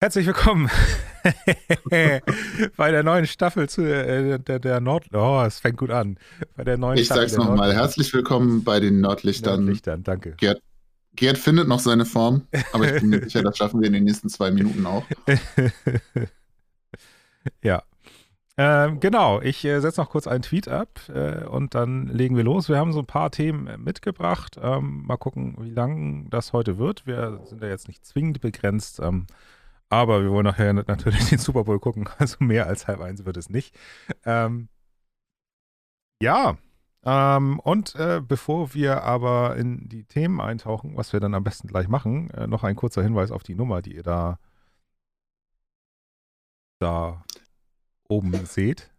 Herzlich willkommen bei der neuen Staffel zu äh, der, der Nord. Oh, es fängt gut an. Bei der neuen ich Staffel. sag's nochmal. Herzlich willkommen bei den Nordlichtern. Nordlichtern, danke. Gerd, Gerd findet noch seine Form, aber ich bin mir sicher, das schaffen wir in den nächsten zwei Minuten auch. ja. Ähm, genau, ich äh, setze noch kurz einen Tweet ab äh, und dann legen wir los. Wir haben so ein paar Themen mitgebracht. Ähm, mal gucken, wie lang das heute wird. Wir sind ja jetzt nicht zwingend begrenzt. Ähm, aber wir wollen nachher natürlich den Super Bowl gucken. Also mehr als halb eins wird es nicht. Ähm, ja. Ähm, und äh, bevor wir aber in die Themen eintauchen, was wir dann am besten gleich machen, äh, noch ein kurzer Hinweis auf die Nummer, die ihr da, da oben seht.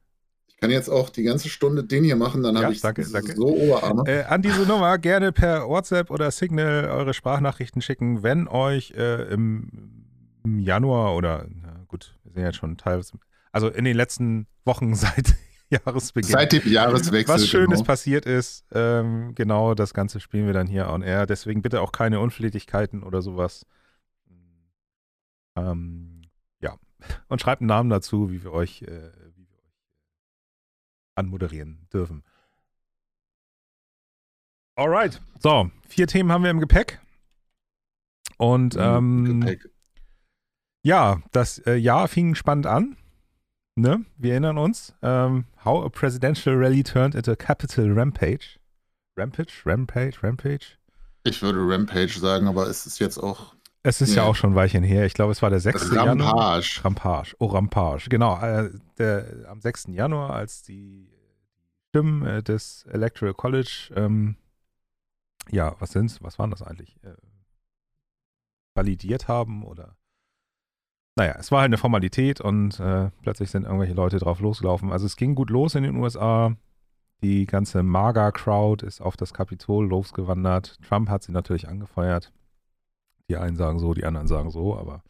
Ich kann jetzt auch die ganze Stunde den hier machen, dann Ja, habe ich danke, danke. so Oberarme. Äh, an diese Nummer gerne per WhatsApp oder Signal eure Sprachnachrichten schicken, wenn euch äh, im, im Januar oder, na gut, wir sind jetzt schon teilweise, also in den letzten Wochen seit Jahresbeginn. Seit dem Jahreswechsel. was Schönes genau. passiert ist. Ähm, genau, das Ganze spielen wir dann hier on air. Deswegen bitte auch keine Unflätigkeiten oder sowas. Ähm, ja. Und schreibt einen Namen dazu, wie wir euch, äh, wie wir euch anmoderieren dürfen. Alright. So, vier Themen haben wir im Gepäck. Und ähm, Gepäck. Ja, das äh, Jahr fing spannend an. Ne? Wir erinnern uns. Ähm, how a presidential rally turned into a capital rampage. Rampage? Rampage? Rampage? Ich würde Rampage sagen, aber es ist jetzt auch Es ist ja, Ja. auch schon ein Weilchen her. Ich glaube, es war der 6. Januar. Rampage. Rampage. Oh, Rampage. Genau. Äh, der, am 6. Januar, als die Stimmen äh, des Electoral College, ähm, ja, was sind's? Was waren das eigentlich? Äh, validiert haben oder naja, es war halt eine Formalität und äh, plötzlich sind irgendwelche Leute drauf losgelaufen. Also es ging gut los in den USA. Die ganze MAGA-Crowd ist auf das Kapitol losgewandert. Trump hat sie natürlich angefeuert. Die einen sagen so, die anderen sagen so, aber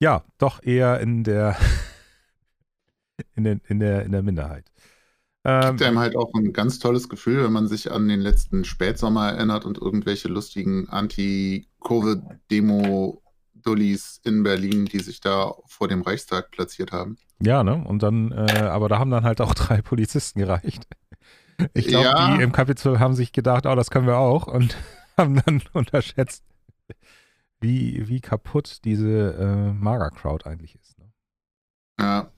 ja, doch eher in der in, den, in der in der Minderheit. Ähm, Gibt einem halt auch ein ganz tolles Gefühl, wenn man sich an den letzten Spätsommer erinnert und irgendwelche lustigen Anti-Covid-Demo-Dullis in Berlin, die sich da vor dem Reichstag platziert haben. Ja, ne? Und dann, äh, aber da haben dann halt auch drei Polizisten gereicht. Ich glaube, Ja. die im Kapitol haben sich gedacht, oh, das können wir auch und haben dann unterschätzt, wie, wie kaputt diese äh, Mager-Crowd eigentlich ist. Ne? Ja.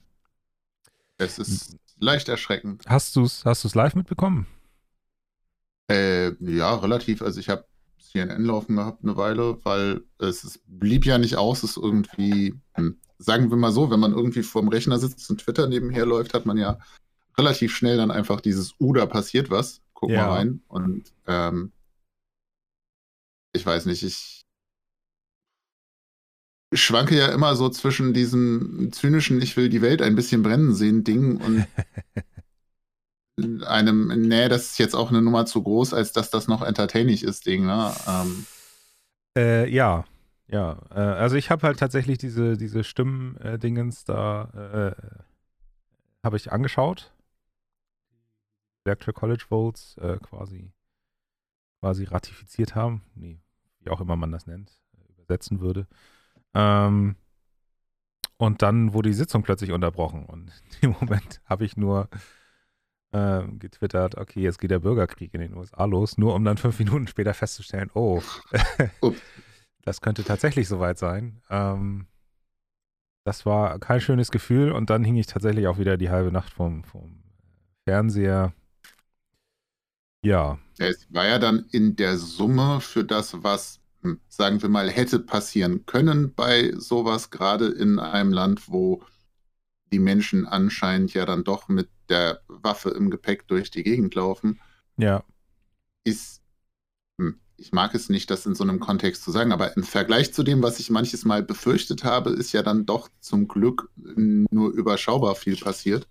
Es ist leicht erschreckend. Hast du es hast du's live mitbekommen? Äh, ja, relativ. Also ich habe CNN laufen gehabt eine Weile, weil es, es blieb ja nicht aus, es irgendwie, hm, sagen wir mal so, wenn man irgendwie vorm Rechner sitzt und Twitter nebenher läuft, hat man ja relativ schnell dann einfach dieses U, da passiert was. Guck Ja. mal rein. Und ähm, ich weiß nicht, ich schwanke ja immer so zwischen diesem zynischen, ich will die Welt ein bisschen brennen sehen Ding und einem, nee, das ist jetzt auch eine Nummer zu groß, als dass das noch entertaining ist, Ding, ne? Ähm, Äh, ja, ja. Äh, also ich habe halt tatsächlich diese, diese Stimmen-Dingens da äh, habe ich angeschaut. Electoral College Votes äh, quasi, quasi ratifiziert haben. Nee, wie auch immer man das nennt, äh, übersetzen würde. Ähm, und dann wurde die Sitzung plötzlich unterbrochen. Und in dem Moment habe ich nur ähm, getwittert, okay, jetzt geht der Bürgerkrieg in den USA los, nur um dann fünf Minuten später festzustellen, oh, das könnte tatsächlich soweit sein. Ähm, das war kein schönes Gefühl und dann hing ich tatsächlich auch wieder die halbe Nacht vom, vom Fernseher. Ja, es war ja dann in der Summe für das, was, sagen wir mal, hätte passieren können bei sowas, gerade in einem Land, wo die Menschen anscheinend ja dann doch mit der Waffe im Gepäck durch die Gegend laufen, ja, ist, hm, ich mag es nicht, das in so einem Kontext zu sagen, aber im Vergleich zu dem, was ich manches Mal befürchtet habe, ist ja dann doch zum Glück nur überschaubar viel passiert.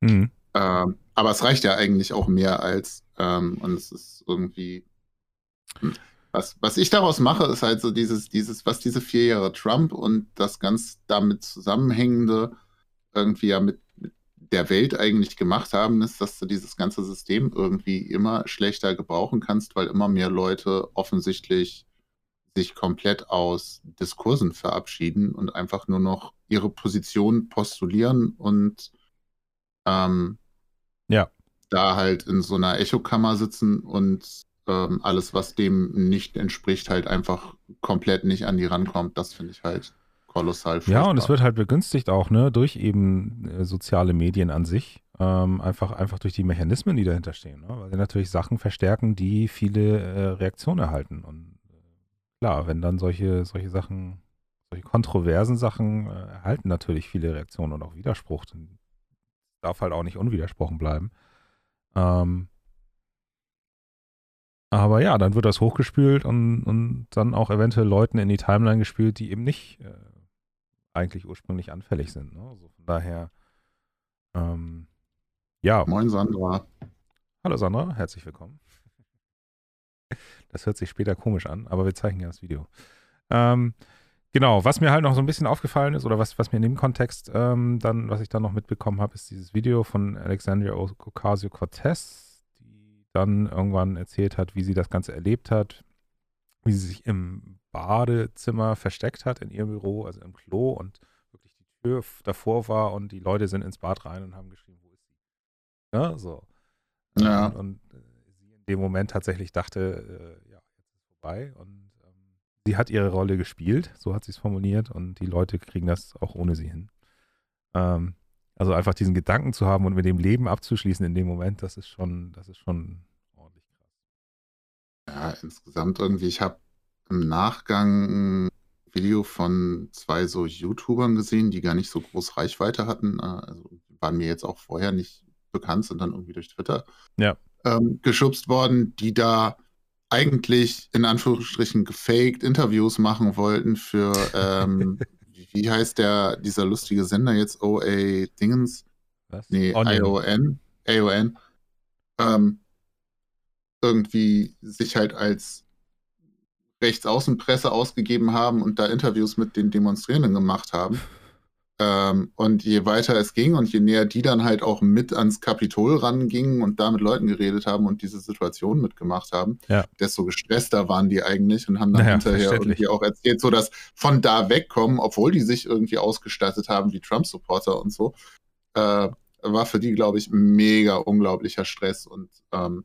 mhm. Ähm, aber es reicht ja eigentlich auch mehr als, ähm, und es ist irgendwie, hm, was, was ich daraus mache, ist halt so dieses, dieses, was diese vier Jahre Trump und das ganz damit zusammenhängende irgendwie ja mit, mit der Welt eigentlich gemacht haben, ist, dass du dieses ganze System irgendwie immer schlechter gebrauchen kannst, weil immer mehr Leute offensichtlich sich komplett aus Diskursen verabschieden und einfach nur noch ihre Position postulieren und ähm, ja. da halt in so einer Echokammer sitzen und ähm, alles, was dem nicht entspricht, halt einfach komplett nicht an die rankommt. Das finde ich halt kolossal furchtbar. Ja, und es wird halt begünstigt auch, ne, durch eben äh, soziale Medien an sich. Ähm, einfach, einfach durch die Mechanismen, die dahinter stehen. Ne? Weil sie natürlich Sachen verstärken, die viele äh, Reaktionen erhalten. Und äh, klar, wenn dann solche, solche Sachen, solche kontroversen Sachen äh, erhalten natürlich viele Reaktionen und auch Widerspruch. Dann darf halt auch nicht unwidersprochen bleiben. Ähm, aber ja, dann wird das hochgespült und, und dann auch eventuell Leuten in die Timeline gespült, die eben nicht äh, eigentlich ursprünglich anfällig sind. Ne? Also von daher, ähm, ja. Moin Sandra. Hallo Sandra, herzlich willkommen. Das hört sich später komisch an, aber wir zeichnen ja das Video. Ähm, genau, was mir halt noch so ein bisschen aufgefallen ist oder was, was mir in dem Kontext ähm, dann, was ich dann noch mitbekommen habe, ist dieses Video von Alexandria Ocasio-Cortez, dann irgendwann erzählt hat, wie sie das Ganze erlebt hat, wie sie sich im Badezimmer versteckt hat in ihrem Büro, also im Klo und wirklich die Tür davor war und die Leute sind ins Bad rein und haben geschrieben, wo ist sie? Ja, so. Ja. Und, und äh, sie in dem Moment tatsächlich dachte, äh, ja, jetzt ist vorbei und ähm, sie hat ihre Rolle gespielt, so hat sie es formuliert und die Leute kriegen das auch ohne sie hin. Ähm, also einfach diesen Gedanken zu haben und mit dem Leben abzuschließen in dem Moment, das ist schon, das ist schon. Ja, insgesamt irgendwie, ich habe im Nachgang ein Video von zwei so YouTubern gesehen, die gar nicht so groß Reichweite hatten. Äh, also waren mir jetzt auch vorher nicht bekannt, sind dann irgendwie durch Twitter ja. ähm, geschubst worden, die da eigentlich in Anführungsstrichen gefaked Interviews machen wollten für, ähm, wie heißt der, dieser lustige Sender jetzt, OA Dingens? Was? Nee, ION, AON. Ähm, irgendwie sich halt als Rechtsaußenpresse ausgegeben haben und da Interviews mit den Demonstrierenden gemacht haben. Ähm, und je weiter es ging und je näher die dann halt auch mit ans Kapitol rangingen und da mit Leuten geredet haben und diese Situation mitgemacht haben, ja. desto gestresster waren die eigentlich und haben dann naja, hinterher irgendwie auch erzählt, so dass von da wegkommen, obwohl die sich irgendwie ausgestattet haben wie Trump-Supporter und so, äh, war für die, glaube ich, mega unglaublicher Stress und ähm,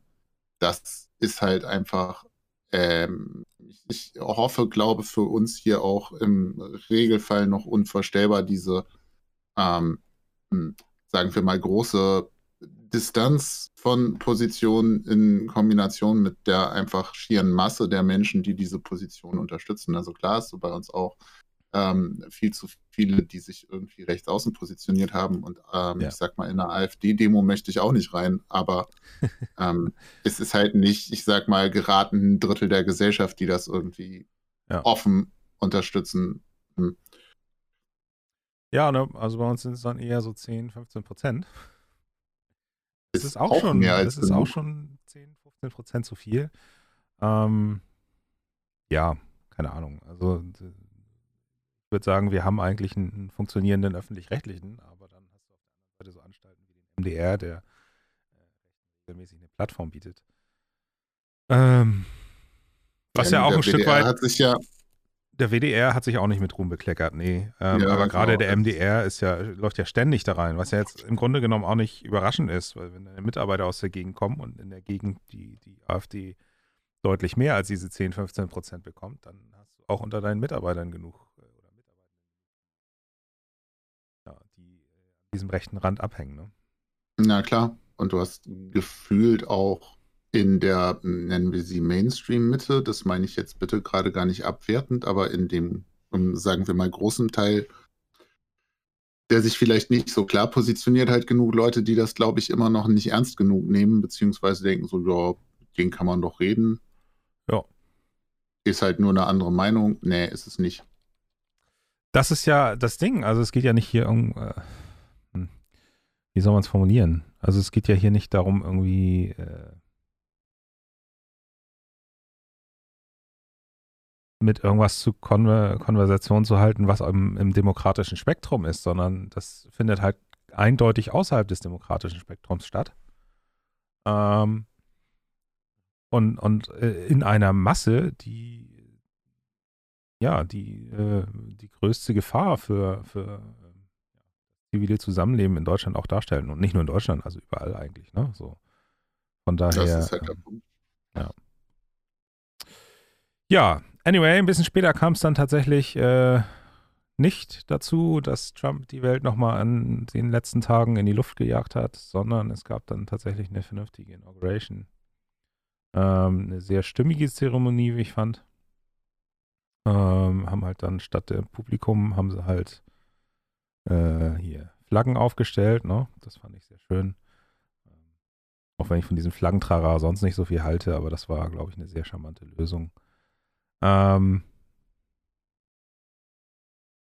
das ist halt einfach ähm, ich hoffe, glaube für uns hier auch im Regelfall noch unvorstellbar diese, ähm, hm, sagen wir mal, große Distanz von Positionen in Kombination mit der einfach schieren Masse der Menschen, die diese Position unterstützen. Also klar ist so bei uns auch ähm, viel zu viele, die sich irgendwie rechts außen positioniert haben. Und ähm, ja. ich sag mal, in einer AfD-Demo möchte ich auch nicht rein, aber ähm, es ist halt nicht, ich sag mal, geraten ein Drittel der Gesellschaft, die das irgendwie ja. offen unterstützen. Hm. Ja, ne, also bei uns sind es dann eher so 10, 15 Prozent. Das ist, ist auch, auch, schon mehr als das ist auch schon 10, 15 Prozent zu viel. Ähm, ja, keine Ahnung. Also würde sagen, wir haben eigentlich einen funktionierenden öffentlich-rechtlichen, aber dann hast du auf der anderen Seite so Anstalten wie den MDR, der äh, regelmäßig eine Plattform bietet. Ähm, was ja, ja auch ein WDR Stück weit. Hat sich ja der WDR hat sich auch nicht mit Ruhm bekleckert, nee. Ähm, ja, aber gerade genau. der MDR ist ja, läuft ja ständig da rein, was ja jetzt im Grunde genommen auch nicht überraschend ist, weil wenn deine Mitarbeiter aus der Gegend kommen und in der Gegend die, die AfD deutlich mehr als diese 10, 15 Prozent bekommt, dann hast du auch unter deinen Mitarbeitern genug diesem rechten Rand abhängen. Ne? Na klar. Und du hast gefühlt auch in der, nennen wir sie Mainstream-Mitte, das meine ich jetzt bitte gerade gar nicht abwertend, aber in dem, sagen wir mal, großen Teil, der sich vielleicht nicht so klar positioniert, halt genug Leute, die das, glaube ich, immer noch nicht ernst genug nehmen, beziehungsweise denken so, ja, den kann man doch reden. Ja. Ist halt nur eine andere Meinung. Nee, ist es nicht. Das ist ja das Ding. Also es geht ja nicht hier um. Äh wie soll man es formulieren? Also es geht ja hier nicht darum, irgendwie äh, mit irgendwas zu Konver Konversation zu halten, was im, im, demokratischen Spektrum ist, sondern das findet halt eindeutig außerhalb des demokratischen Spektrums statt. Ähm, und und äh, in einer Masse, die ja, die, äh, die größte Gefahr für, für zivile Zusammenleben in Deutschland auch darstellen. Und nicht nur in Deutschland, also überall eigentlich. Ne? So. Von daher. Das ist halt der ähm, Punkt. Ja. Ja, anyway, ein bisschen später kam es dann tatsächlich äh, nicht dazu, dass Trump die Welt nochmal an den letzten Tagen in die Luft gejagt hat, sondern es gab dann tatsächlich eine vernünftige Inauguration. Ähm, eine sehr stimmige Zeremonie, wie ich fand. Ähm, haben halt dann statt dem Publikum, haben sie halt äh, hier Flaggen aufgestellt, ne? Das fand ich sehr schön. Ähm, auch wenn ich von diesem Flaggentrara sonst nicht so viel halte, aber das war, glaube ich, eine sehr charmante Lösung. Ähm,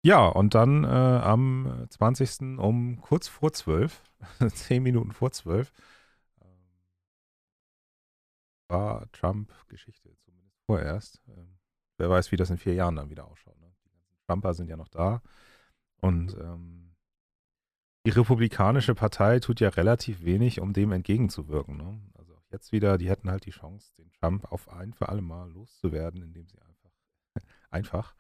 ja, und dann äh, am 20. um kurz vor 12, 10 Minuten vor 12, ähm, war Trump Geschichte, zumindest vorerst. Ähm, wer weiß, wie das in vier Jahren dann wieder ausschaut. Ne? Die ganzen Trumper sind ja noch da. Und ähm, die Republikanische Partei tut ja relativ wenig, um dem entgegenzuwirken. Ne? Also auch jetzt wieder, die hätten halt die Chance, den Trump auf ein für alle Mal loszuwerden, indem sie einfach, einfach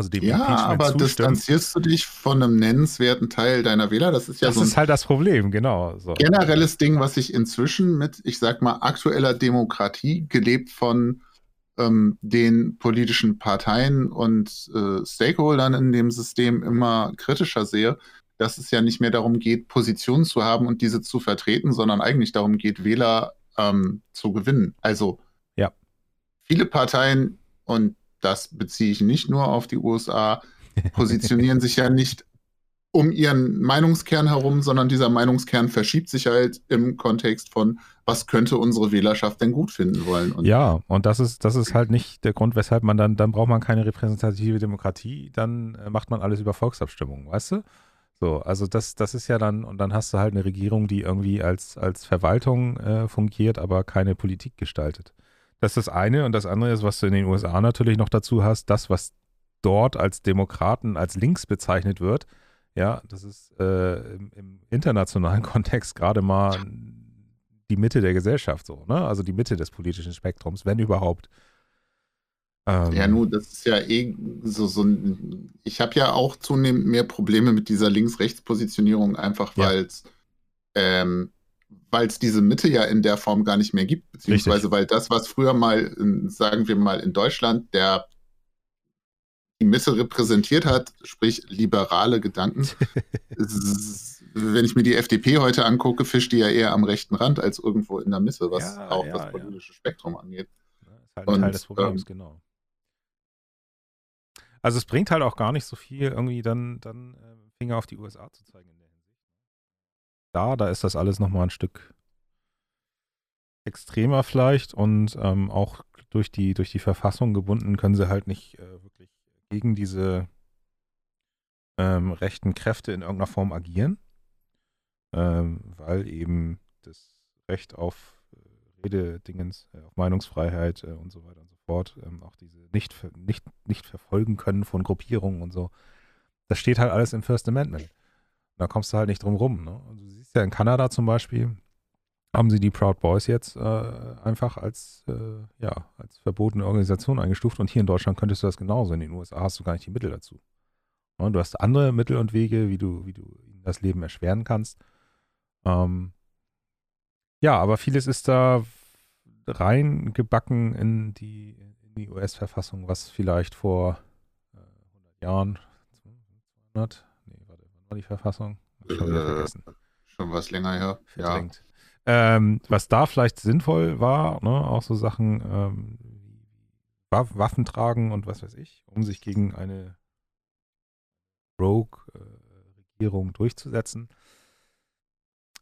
also dem ja, aber zustimmen. distanzierst du dich von einem nennenswerten Teil deiner Wähler? Das ist ja das so ist halt das Problem, genau. So. Generelles Ding, was sich inzwischen mit, ich sag mal, aktueller Demokratie, gelebt von ähm, den politischen Parteien und äh, Stakeholdern in dem System immer kritischer sehe, dass es ja nicht mehr darum geht, Positionen zu haben und diese zu vertreten, sondern eigentlich darum geht, Wähler ähm, zu gewinnen. Also ja. viele Parteien und das beziehe ich nicht nur auf die USA, positionieren sich ja nicht um ihren Meinungskern herum, sondern dieser Meinungskern verschiebt sich halt im Kontext von, was könnte unsere Wählerschaft denn gut finden wollen. Und ja, und das ist, das ist halt nicht der Grund, weshalb man dann, dann braucht man keine repräsentative Demokratie, dann äh, macht man alles über Volksabstimmung, weißt du? So, also das, das ist ja dann, und dann hast du halt eine Regierung, die irgendwie als, als Verwaltung äh, fungiert, aber keine Politik gestaltet. Das ist das eine. Und das andere ist, was du in den USA natürlich noch dazu hast, das, was dort als Demokraten, als links bezeichnet wird. Ja, das ist äh, im, im, internationalen Kontext gerade mal die Mitte der Gesellschaft so, ne? Also die Mitte des politischen Spektrums, wenn überhaupt. Ähm, ja, nun, das ist ja eh so, so ein. Ich habe ja auch zunehmend mehr Probleme mit dieser Links-Rechts-Positionierung, einfach weil es ähm, weil es diese Mitte ja in der Form gar nicht mehr gibt, beziehungsweise Richtig. weil das, was früher mal, sagen wir mal, in Deutschland der die Mitte repräsentiert hat, sprich liberale Gedanken. wenn ich mir die FDP heute angucke, fischt die ja eher am rechten Rand als irgendwo in der Mitte, was ja, auch ja, das politische ja. Spektrum angeht. Das ist halt ein Und, Teil des Problems, ähm, genau. Also es bringt halt auch gar nicht so viel, irgendwie dann, dann äh, Finger auf die USA zu zeigen da, da ist das alles nochmal ein Stück extremer vielleicht und ähm, auch durch die, durch die Verfassung gebunden können sie halt nicht äh, wirklich gegen diese ähm, rechten Kräfte in irgendeiner Form agieren, ähm, weil eben das Recht auf äh, Rededingens, äh, auf Meinungsfreiheit äh, und so weiter und so fort, ähm, auch diese nicht, nicht, nicht verfolgen können von Gruppierungen und so, das steht halt alles im First Amendment. Da kommst du halt nicht drum rum. Ne? Also, du siehst ja in Kanada zum Beispiel, haben sie die Proud Boys jetzt äh, einfach als, äh, ja, als verbotene Organisation eingestuft und hier in Deutschland könntest du das genauso. In den USA hast du gar nicht die Mittel dazu. Ja, du hast andere Mittel und Wege, wie du, wie du ihnen das Leben erschweren kannst. Ähm, ja, aber vieles ist da reingebacken in die, in die US-Verfassung, was vielleicht vor äh, 100 Jahren, 200, war die Verfassung? Schon äh, vergessen. Schon was länger her. Ja. Ähm, was da vielleicht sinnvoll war, ne, auch so Sachen ähm, Waffen tragen und was weiß ich, um sich gegen eine Rogue-Regierung äh, durchzusetzen.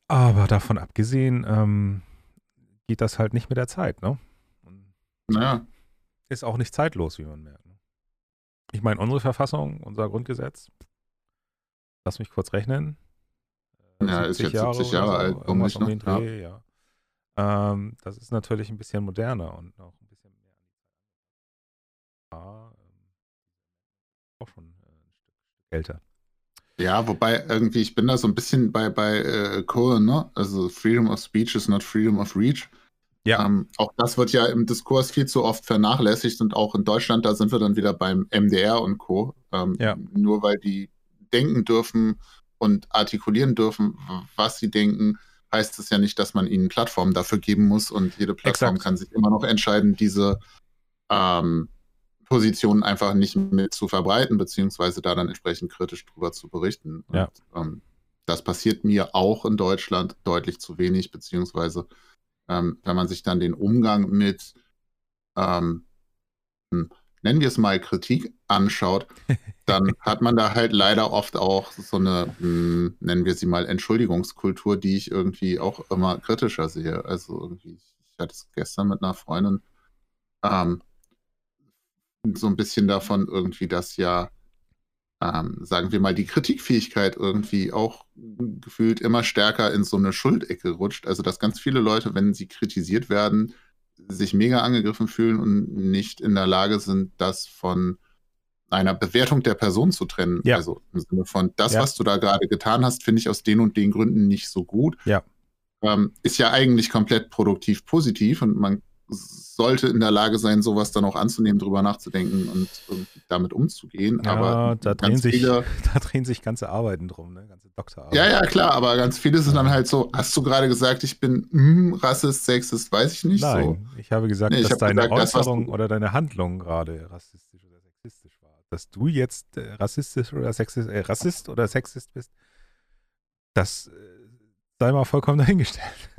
Aber davon abgesehen ähm, geht das halt nicht mit der Zeit, ne? Und naja. Ist auch nicht zeitlos, wie man merkt. Ne? Ich meine, unsere Verfassung, unser Grundgesetz, lass mich kurz rechnen. Ja, ist jetzt Jahre 70 Jahre so, alt. Um nicht, um den Dreh, ja. ja. Ähm, das ist natürlich ein bisschen moderner und auch ein bisschen mehr ja, ähm, auch schon äh, ein Stück, älter. Ja, wobei irgendwie, ich bin da so ein bisschen bei, bei äh, Cohen, ne? Also Freedom of Speech is not Freedom of Reach. Ja. Ähm, auch das wird ja im Diskurs viel zu oft vernachlässigt und auch in Deutschland, da sind wir dann wieder beim MDR und Co. Ähm, ja. Nur weil die denken dürfen und artikulieren dürfen, was sie denken, heißt es ja nicht, dass man ihnen Plattformen dafür geben muss und jede Plattform Exakt. kann sich immer noch entscheiden, diese ähm, Positionen einfach nicht mit zu verbreiten, beziehungsweise da dann entsprechend kritisch drüber zu berichten. Ja. Und, ähm, das passiert mir auch in Deutschland deutlich zu wenig, beziehungsweise ähm, wenn man sich dann den Umgang mit, ähm, hm, nennen wir es mal Kritik anschaut, dann hat man da halt leider oft auch so eine, mh, hm, nennen wir sie mal Entschuldigungskultur, die ich irgendwie auch immer kritischer sehe. Also irgendwie, ich hatte es gestern mit einer Freundin, ähm, so ein bisschen davon irgendwie, dass ja, ähm, sagen wir mal, die Kritikfähigkeit irgendwie auch gefühlt immer stärker in so eine Schuldecke rutscht. Also, dass ganz viele Leute, wenn sie kritisiert werden, sich mega angegriffen fühlen und nicht in der Lage sind, das von einer Bewertung der Person zu trennen. Ja. Also im Sinne von, das, ja. was du da gerade getan hast, finde ich aus den und den Gründen nicht so gut. Ja. Ähm, ist ja eigentlich komplett produktiv positiv und man sollte in der Lage sein, sowas dann auch anzunehmen, drüber nachzudenken und, und damit umzugehen. Ja, aber da drehen, sich, viele, da drehen sich ganze Arbeiten drum, ne? ganze Doktorarbeiten. Ja, ja, klar, aber ganz viele sind dann halt so, hast du gerade gesagt, ich bin mm, Rassist, Sexist, weiß ich nicht. Nein, so. ich habe gesagt, nee, dass hab deine gesagt, Äußerung das, oder deine Handlung gerade rassistisch oder sexistisch war. Dass du jetzt äh, rassistisch oder sexist, äh, Rassist oder Sexist bist, das äh, sei mal vollkommen dahingestellt.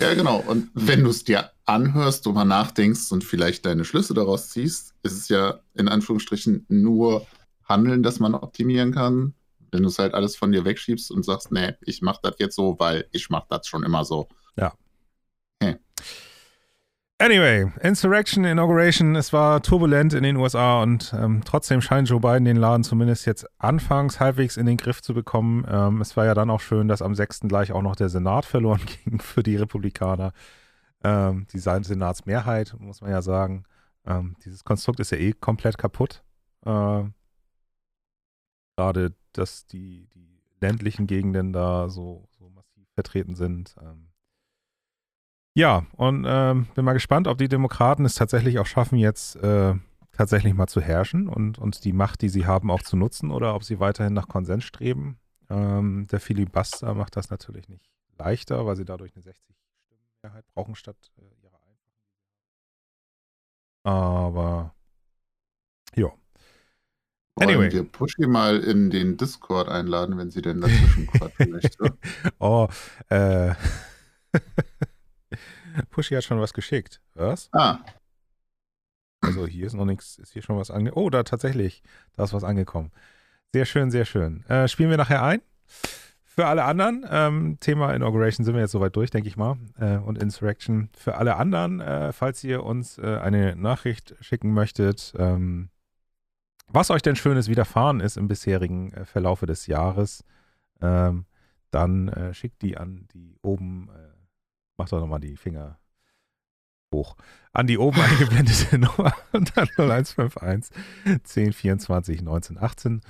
Ja, genau. Und wenn du es dir anhörst, drüber nachdenkst und vielleicht deine Schlüsse daraus ziehst, ist es ja in Anführungsstrichen nur Handeln, das man optimieren kann. Wenn du es halt alles von dir wegschiebst und sagst, nee, ich mach das jetzt so, weil ich mach das schon immer so. Ja. Hey. Anyway, Insurrection, Inauguration, es war turbulent in den USA und ähm, trotzdem scheint Joe Biden den Laden zumindest jetzt anfangs halbwegs in den Griff zu bekommen. Ähm, es war ja dann auch schön, dass am 6. gleich auch noch der Senat verloren ging für die Republikaner. Ähm, die Senatsmehrheit, muss man ja sagen. Ähm, dieses Konstrukt ist ja eh komplett kaputt. Äh, Gerade, dass die, die ländlichen Gegenden da so, so massiv vertreten sind. Ähm, ja, und ähm, bin mal gespannt, ob die Demokraten es tatsächlich auch schaffen, jetzt äh, tatsächlich mal zu herrschen und, und die Macht, die sie haben, auch zu nutzen oder ob sie weiterhin nach Konsens streben. Ähm, der Filibuster macht das natürlich nicht leichter, weil sie dadurch eine 60-Stimmen-Mehrheit brauchen statt äh, ihrer einfachen. Aber ja. Anyway. Wollen wir Pushy mal in den Discord einladen, wenn sie denn dazwischen quatschen möchte? oh, äh. Pushy hat schon was geschickt. Was? Ah. Also hier ist noch nichts, ist hier schon was angekommen. Oh, da tatsächlich, da ist was angekommen. Sehr schön, sehr schön. Äh, spielen wir nachher ein. Für alle anderen, ähm, Thema Inauguration sind wir jetzt soweit durch, denke ich mal. Äh, und Insurrection. Für alle anderen, äh, falls ihr uns äh, eine Nachricht schicken möchtet, ähm, was euch denn Schönes widerfahren ist im bisherigen äh, Verlaufe des Jahres, ähm, dann äh, schickt die an die oben Mach doch nochmal die Finger hoch. An die oben eingeblendete Nummer und dann 0151 1024 1918.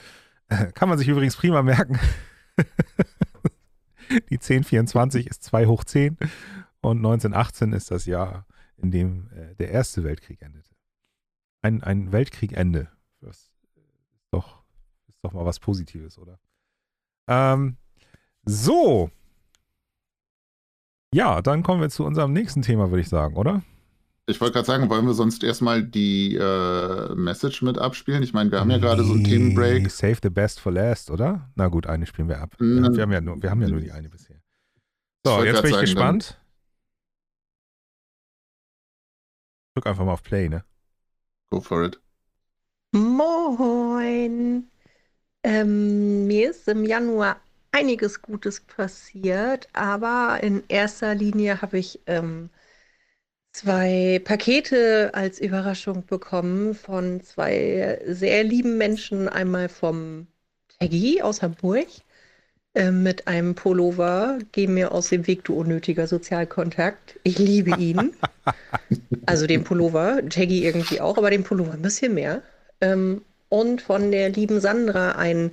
Kann man sich übrigens prima merken. die 1024 ist 2 hoch 10 und 1918 ist das Jahr, in dem äh, der Erste Weltkrieg endete. Ein, ein Weltkriegende. Das ist doch, ist doch mal was Positives, oder? Ähm, so, ja, dann kommen wir zu unserem nächsten Thema, würde ich sagen, oder? Ich wollte gerade sagen, wollen wir sonst erstmal die äh, Message mit abspielen? Ich meine, wir haben ja gerade so einen Themenbreak. Save the best for last, oder? Na gut, eine spielen wir ab. Mhm. Wir, haben ja nur, wir haben ja nur die eine bisher. So, jetzt bin ich sagen, gespannt. Drück einfach mal auf Play, ne? Go for it. Moin. Ähm, mir ist im Januar einiges Gutes passiert, aber in erster Linie habe ich ähm, zwei Pakete als Überraschung bekommen von zwei sehr lieben Menschen. Einmal vom Taggy aus Hamburg äh, mit einem Pullover. Geh mir aus dem Weg, du unnötiger Sozialkontakt. Ich liebe ihn. also den Pullover, Taggy irgendwie auch, aber den Pullover ein bisschen mehr. Ähm, und von der lieben Sandra ein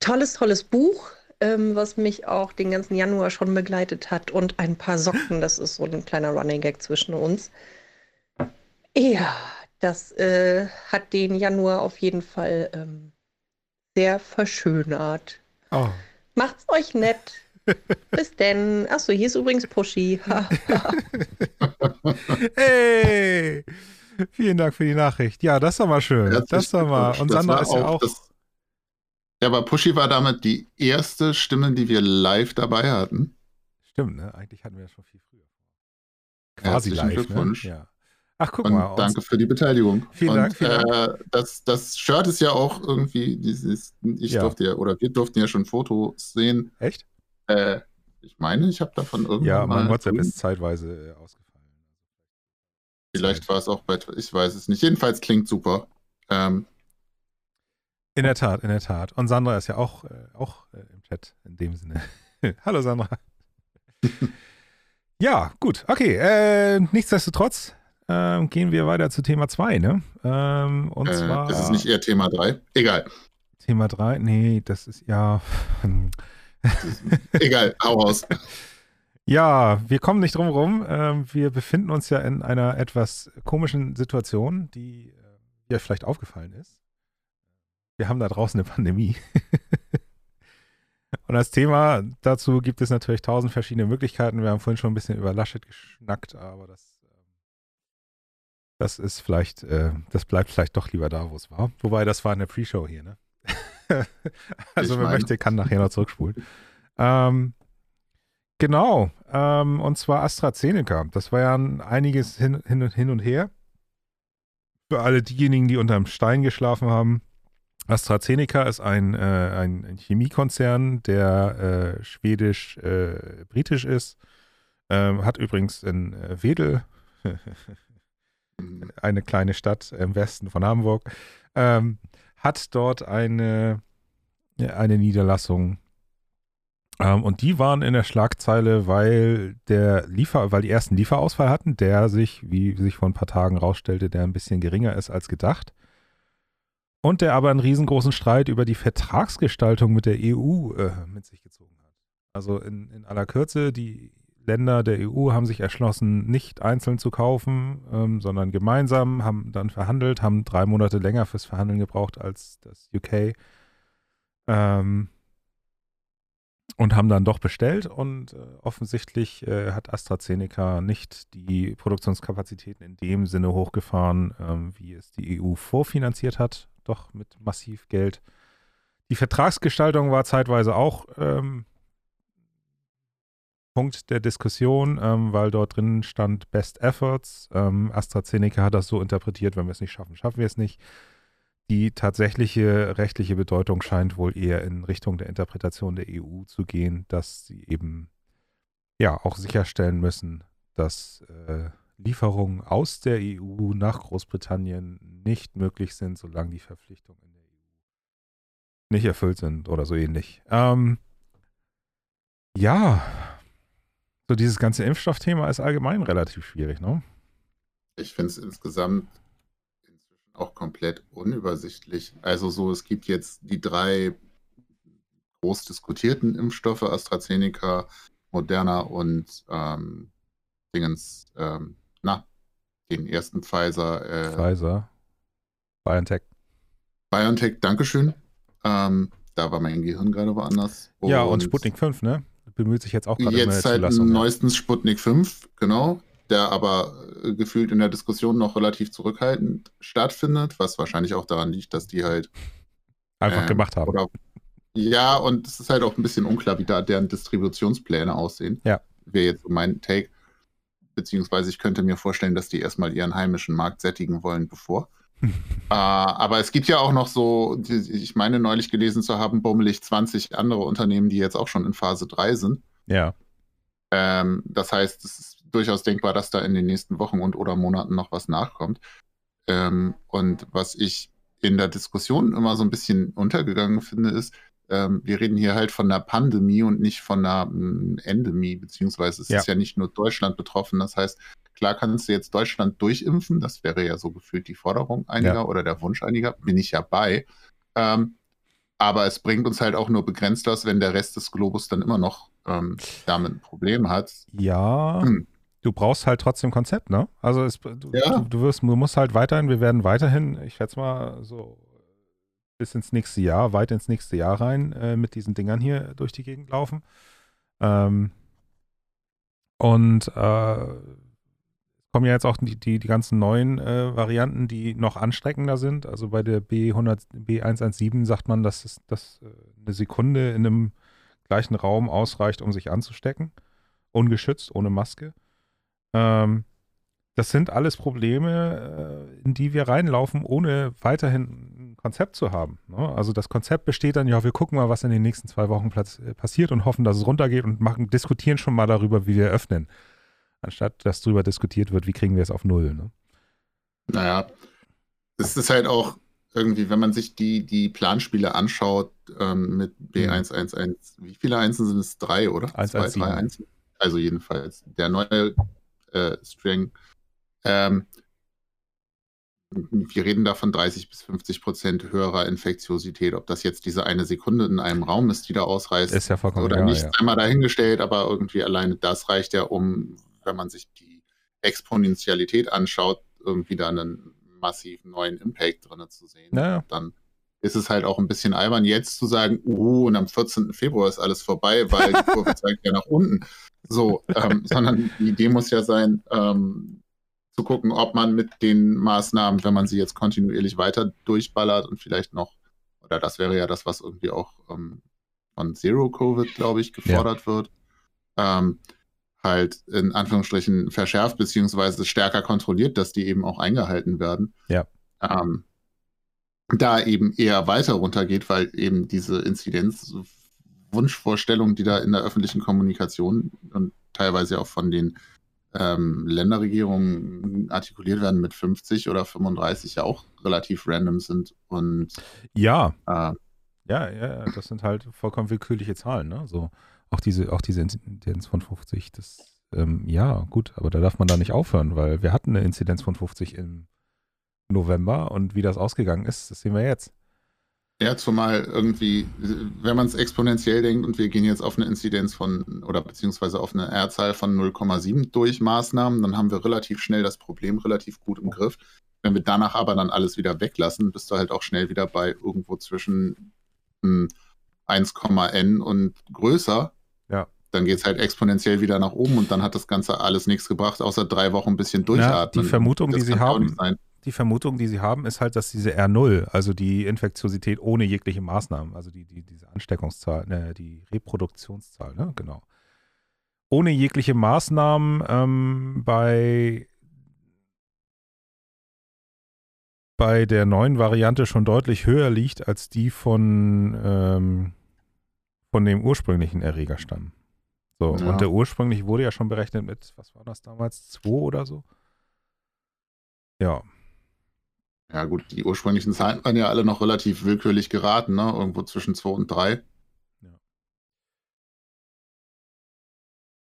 tolles, tolles Buch ähm, was mich auch den ganzen Januar schon begleitet hat und ein paar Socken. Das ist so ein kleiner Running Gag zwischen uns. Ja, das äh, hat den Januar auf jeden Fall ähm, sehr verschönert. Oh. Macht's euch nett. Bis denn. Achso, hier ist übrigens Pushy. hey! Vielen Dank für die Nachricht. Ja, das war mal schön. Herzlichen das war mal. Und Sandra war ist ja auch. das- ja, aber Pushy war damit die erste Stimme, die wir live dabei hatten. Stimmt, ne? Eigentlich hatten wir das schon viel früher. Quasi Herzlichen live, ne? Glückwunsch. Ja. Ach, guck Und mal. danke für die Beteiligung. Vielen und, Dank, vielen Äh, das, das Shirt ist ja auch irgendwie, dieses, ich Ja. durfte ja, oder wir durften ja schon Fotos sehen. Echt? Äh, ich meine, ich habe davon irgendwann Ja, mein mal WhatsApp ist zeitweise äh, ausgefallen. Vielleicht war es auch bei, ich weiß es nicht. Jedenfalls klingt super. Ähm, In der Tat, in der Tat. Und Sandra ist ja auch, äh, auch äh, im Chat in dem Sinne. Hallo Sandra. ja, gut. Okay. Äh, nichtsdestotrotz ähm, gehen wir weiter zu Thema 2, ne? Ähm, und äh, zwar ist es nicht eher Thema 3? Egal. Thema 3. Nee, das ist ja. Egal, hau raus. Ja, wir kommen nicht drum rum. Ähm, wir befinden uns ja in einer etwas komischen Situation, die äh, dir vielleicht aufgefallen ist. Wir haben da draußen eine Pandemie. Und als Thema dazu gibt es natürlich tausend verschiedene Möglichkeiten. Wir haben vorhin schon ein bisschen über Laschet geschnackt, aber das, ähm, das ist vielleicht, äh, das bleibt vielleicht doch lieber da, wo es war. Wobei, das war in der Pre-Show hier, ne? also Ich wer meine- möchte, kann nachher noch zurückspulen. Ähm, genau, ähm, und zwar AstraZeneca. Das war ja ein einiges hin, hin, und- hin und her. Für alle diejenigen, die unterm Stein geschlafen haben. AstraZeneca ist ein, äh, ein, Chemiekonzern, der äh, schwedisch-britisch ist. Ähm, hat übrigens in äh, Wedel, eine kleine Stadt im Westen von Hamburg, ähm, hat dort eine, eine Niederlassung. Ähm, und die waren in der Schlagzeile, weil der Liefer, weil die ersten Lieferausfall hatten, der sich, wie sich vor ein paar Tagen rausstellte, der ein bisschen geringer ist als gedacht. Und der aber einen riesengroßen Streit über die Vertragsgestaltung mit der EU äh, mit sich gezogen hat. Also in, in aller Kürze, die Länder der EU haben sich erschlossen, nicht einzeln zu kaufen, ähm, sondern gemeinsam, haben dann verhandelt, haben drei Monate länger fürs Verhandeln gebraucht als das UK. Ähm, und haben dann doch bestellt und äh, offensichtlich äh, hat AstraZeneca nicht die Produktionskapazitäten in dem Sinne hochgefahren, ähm, wie es die EU vorfinanziert hat, doch mit massiv Geld. Die Vertragsgestaltung war zeitweise auch ähm, Punkt der Diskussion, ähm, weil dort drin stand Best Efforts. Ähm, AstraZeneca hat das so interpretiert, wenn wir es nicht schaffen, schaffen wir es nicht. Die tatsächliche rechtliche Bedeutung scheint wohl eher in Richtung der Interpretation der EU zu gehen, dass sie eben ja auch sicherstellen müssen, dass äh, Lieferungen aus der EU nach Großbritannien nicht möglich sind, solange die Verpflichtungen in der EU nicht erfüllt sind oder so ähnlich. Ähm, ja, so dieses ganze Impfstoffthema ist allgemein relativ schwierig, ne? Ich finde es insgesamt inzwischen auch komplett unübersichtlich. Also so, es gibt jetzt die drei groß diskutierten Impfstoffe, AstraZeneca, Moderna und ähm, Dingens, ähm, na, den ersten Pfizer, äh, Pfizer, BioNTech. BioNTech, Dankeschön. Ähm, da war mein Gehirn gerade woanders. Ja, und Sputnik 5, ne? Bemüht sich jetzt auch gerade Jetzt halt Zulassung. ja. neuestens Sputnik 5, genau, der aber äh, gefühlt in der Diskussion noch relativ zurückhaltend stattfindet, was wahrscheinlich auch daran liegt, dass die halt Einfach ähm, gemacht haben. Oder, ja, und es ist halt auch ein bisschen unklar, wie da deren Distributionspläne aussehen. Ja. Wäre jetzt so mein Take. Beziehungsweise ich könnte mir vorstellen, dass die erstmal ihren heimischen Markt sättigen wollen, bevor. äh, aber es gibt ja auch noch so, ich meine neulich gelesen zu haben, bummelig 20 andere Unternehmen, die jetzt auch schon in Phase 3 sind. ja. Ähm, das heißt, es ist durchaus denkbar, dass da in den nächsten Wochen und oder Monaten noch was nachkommt. Ähm, und was ich in der Diskussion immer so ein bisschen untergegangen finde, ist, ähm, wir reden hier halt von einer Pandemie und nicht von einer mm, Endemie, beziehungsweise es Ja. ist ja nicht nur Deutschland betroffen. Das heißt, klar kannst du jetzt Deutschland durchimpfen, das wäre ja so gefühlt die Forderung einiger Ja. oder der Wunsch einiger, bin ich ja bei. Ähm, aber es bringt uns halt auch nur begrenzt was, wenn der Rest des Globus dann immer noch ähm, damit ein Problem hat. Ja. Hm. Du brauchst halt trotzdem Konzept, ne? Also es, du, ja. du, du, wirst, du musst halt weiterhin, wir werden weiterhin, ich schätze mal so bis ins nächste Jahr, weit ins nächste Jahr rein, äh, mit diesen Dingern hier durch die Gegend laufen. Ähm, und äh, kommen ja jetzt auch die, die, die ganzen neuen äh, Varianten, die noch ansteckender sind. Also bei der B100, B117 sagt man, dass, es, dass äh, eine Sekunde in einem gleichen Raum ausreicht, um sich anzustecken. Ungeschützt, ohne Maske. Ähm, das sind alles Probleme, äh, in die wir reinlaufen, ohne weiterhin ein Konzept zu haben. Ne? Also das Konzept besteht dann, ja, wir gucken mal, was in den nächsten zwei Wochen äh, passiert und hoffen, dass es runtergeht und machen, diskutieren schon mal darüber, wie wir öffnen anstatt dass darüber diskutiert wird, wie kriegen wir es auf Null. Ne? Naja, es ist halt auch irgendwie, wenn man sich die, die Planspiele anschaut ähm, mit B111, wie viele Einsen sind es? Drei, oder? 1, Zwei, drei Einsen. Also jedenfalls der neue äh, String. Ähm, wir reden da von 30 bis 50 Prozent höherer Infektiosität. Ob das jetzt diese eine Sekunde in einem Raum ist, die da ausreißt, ist ja vollkommen oder egal, nicht, ja. einmal dahingestellt, aber irgendwie alleine das reicht ja, um wenn man sich die Exponentialität anschaut, irgendwie da einen massiven neuen Impact drin zu sehen. Naja. Dann ist es halt auch ein bisschen albern, jetzt zu sagen, uh, und am 14. Februar ist alles vorbei, weil die Kurve zeigt ja nach unten. So, ähm, sondern die Idee muss ja sein, ähm, zu gucken, ob man mit den Maßnahmen, wenn man sie jetzt kontinuierlich weiter durchballert und vielleicht noch, oder das wäre ja das, was irgendwie auch ähm, von Zero Covid, glaube ich, gefordert ja. wird, ähm, halt in Anführungsstrichen verschärft beziehungsweise stärker kontrolliert, dass die eben auch eingehalten werden. Ja. Ähm, da eben eher weiter runtergeht, weil eben diese Inzidenz Wunschvorstellungen, die da in der öffentlichen Kommunikation und teilweise auch von den ähm, Länderregierungen artikuliert werden mit 50 oder 35 ja auch relativ random sind und ja. Äh, ja, ja, das sind halt vollkommen willkürliche Zahlen, ne? So auch diese, auch diese Inzidenz von 50, das, ähm, ja, gut, aber da darf man da nicht aufhören, weil wir hatten eine Inzidenz von 50 im November und wie das ausgegangen ist, das sehen wir jetzt. Ja, zumal irgendwie, wenn man es exponentiell denkt und wir gehen jetzt auf eine Inzidenz von oder beziehungsweise auf eine R-Zahl von 0,7 durch Maßnahmen, dann haben wir relativ schnell das Problem relativ gut im Griff. Wenn wir danach aber dann alles wieder weglassen, bist du halt auch schnell wieder bei irgendwo zwischen 1,n und größer. Ja. Dann geht es halt exponentiell wieder nach oben und dann hat das Ganze alles nichts gebracht, außer drei Wochen ein bisschen durchatmen. Ja, die Vermutung, das die sie haben, die Vermutung, die sie haben, ist halt, dass diese R0, also die Infektiosität ohne jegliche Maßnahmen, also die, die, diese Ansteckungszahl, ne, die Reproduktionszahl, ne, genau. Ohne jegliche Maßnahmen ähm, bei bei der neuen Variante schon deutlich höher liegt als die von, ähm, von dem ursprünglichen Erregerstamm. So, ja. und der ursprünglich wurde ja schon berechnet mit, was war das damals, 2 oder so? Ja. Ja, gut, die ursprünglichen Zahlen waren ja alle noch relativ willkürlich geraten, ne? Irgendwo zwischen 2 und 3. Ja.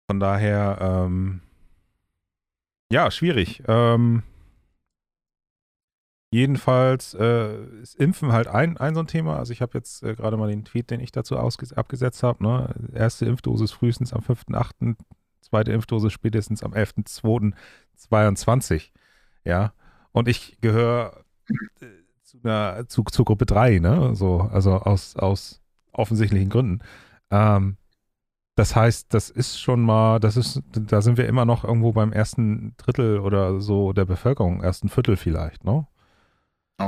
Von daher, ähm, ja, schwierig. Ähm, Jedenfalls äh, ist Impfen halt ein, ein so ein Thema. Also ich habe jetzt äh, gerade mal den Tweet, den ich dazu abgesetzt habe. Ne? Erste Impfdosis frühestens am 5.8., zweite Impfdosis spätestens am 11.2.22. Ja, und ich gehöre zu, einer, zu, zu Gruppe 3, ne? So, also aus, aus offensichtlichen Gründen. Ähm, das heißt, das ist schon mal, das ist, da sind wir immer noch irgendwo beim ersten Drittel oder so der Bevölkerung, ersten Viertel vielleicht, ne?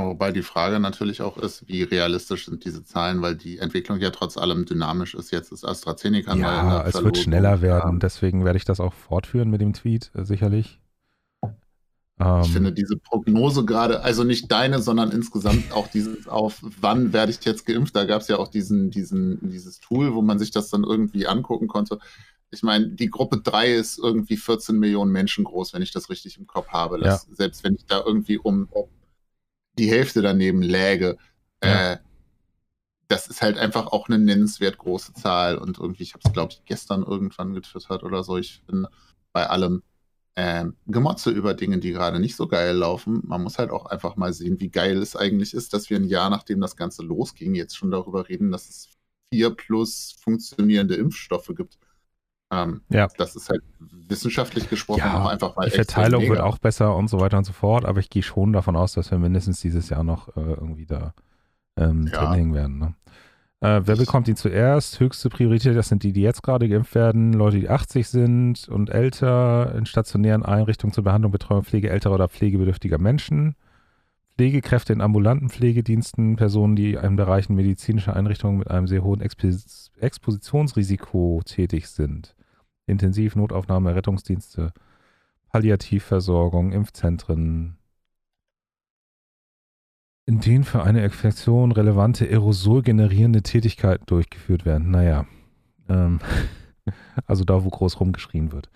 Wobei die Frage natürlich auch ist, wie realistisch sind diese Zahlen, weil die Entwicklung ja trotz allem dynamisch ist. Jetzt ist AstraZeneca Ja, es wird schneller werden. Deswegen werde ich das auch fortführen mit dem Tweet, äh, sicherlich. Ähm, ich finde diese Prognose gerade, also nicht deine, sondern insgesamt auch dieses auf, wann werde ich jetzt geimpft? Da gab es ja auch diesen, diesen, dieses Tool, wo man sich das dann irgendwie angucken konnte. Ich meine, die Gruppe 3 ist irgendwie 14 Millionen Menschen groß, wenn ich das richtig im Kopf habe. Das, ja. Selbst wenn ich da irgendwie um, um die Hälfte daneben läge. Ja. Äh, das ist halt einfach auch eine nennenswert große Zahl. Und irgendwie, ich habe es, glaube ich, gestern irgendwann getwittert oder so. Ich bin bei allem ähm, Gemotze über Dinge, die gerade nicht so geil laufen. Man muss halt auch einfach mal sehen, wie geil es eigentlich ist, dass wir ein Jahr nachdem das Ganze losging, jetzt schon darüber reden, dass es vier plus funktionierende Impfstoffe gibt. Ähm, ja. Das ist halt wissenschaftlich gesprochen ja, auch einfach mal. Die Verteilung wird auch besser und so weiter und so fort, aber ich gehe schon davon aus, dass wir mindestens dieses Jahr noch äh, irgendwie da ähm, ja. drin hängen werden. Ne? Äh, wer bekommt ihn zuerst? Höchste Priorität, das sind die, die jetzt gerade geimpft werden, Leute, die 80 sind und älter, in stationären Einrichtungen zur Behandlung, Betreuung, Pflege älterer oder pflegebedürftiger Menschen. Pflegekräfte in ambulanten Pflegediensten, Personen, die in Bereichen medizinischer Einrichtungen mit einem sehr hohen Expos Expositionsrisiko tätig sind. Intensiv, Notaufnahme, Rettungsdienste, Palliativversorgung, Impfzentren, in denen für eine Infektion relevante Aerosol generierende Tätigkeiten durchgeführt werden. Naja, ähm, also da, wo groß rumgeschrien wird.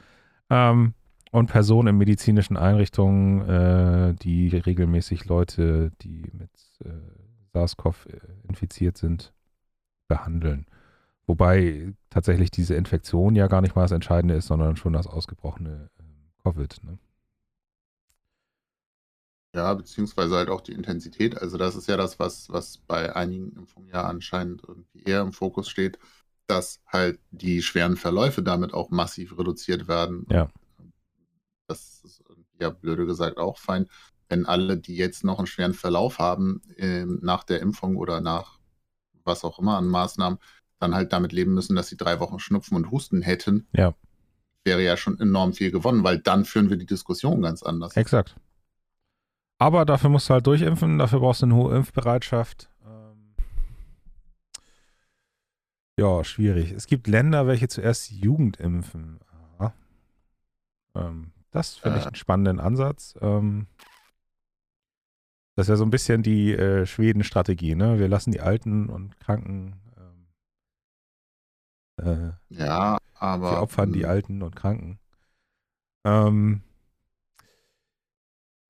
Ähm, und Personen in medizinischen Einrichtungen, äh, die regelmäßig Leute, die mit äh, SARS-CoV äh, infiziert sind, behandeln. Wobei tatsächlich diese Infektion ja gar nicht mal das Entscheidende ist, sondern schon das ausgebrochene ähm, Covid. Ne? Ja, beziehungsweise halt auch die Intensität. Also das ist ja das, was, was bei einigen Impfungen ja anscheinend irgendwie eher im Fokus steht, dass halt die schweren Verläufe damit auch massiv reduziert werden. Ja. Das ist ja blöde gesagt auch fein. Wenn alle, die jetzt noch einen schweren Verlauf haben, äh, nach der Impfung oder nach was auch immer an Maßnahmen, dann halt damit leben müssen, dass sie drei Wochen Schnupfen und Husten hätten, ja. wäre ja schon enorm viel gewonnen, weil dann führen wir die Diskussion ganz anders. Exakt. Aber dafür musst du halt durchimpfen, dafür brauchst du eine hohe Impfbereitschaft. Ähm ja, schwierig. Es gibt Länder, welche zuerst Jugend impfen. Ähm, das finde ich äh. einen spannenden Ansatz. Ähm das ist ja so ein bisschen die äh, Schweden-Strategie, ne? Wir lassen die Alten und Kranken ähm, äh, ja, aber. Wir opfern die. Alten und Kranken. Ähm,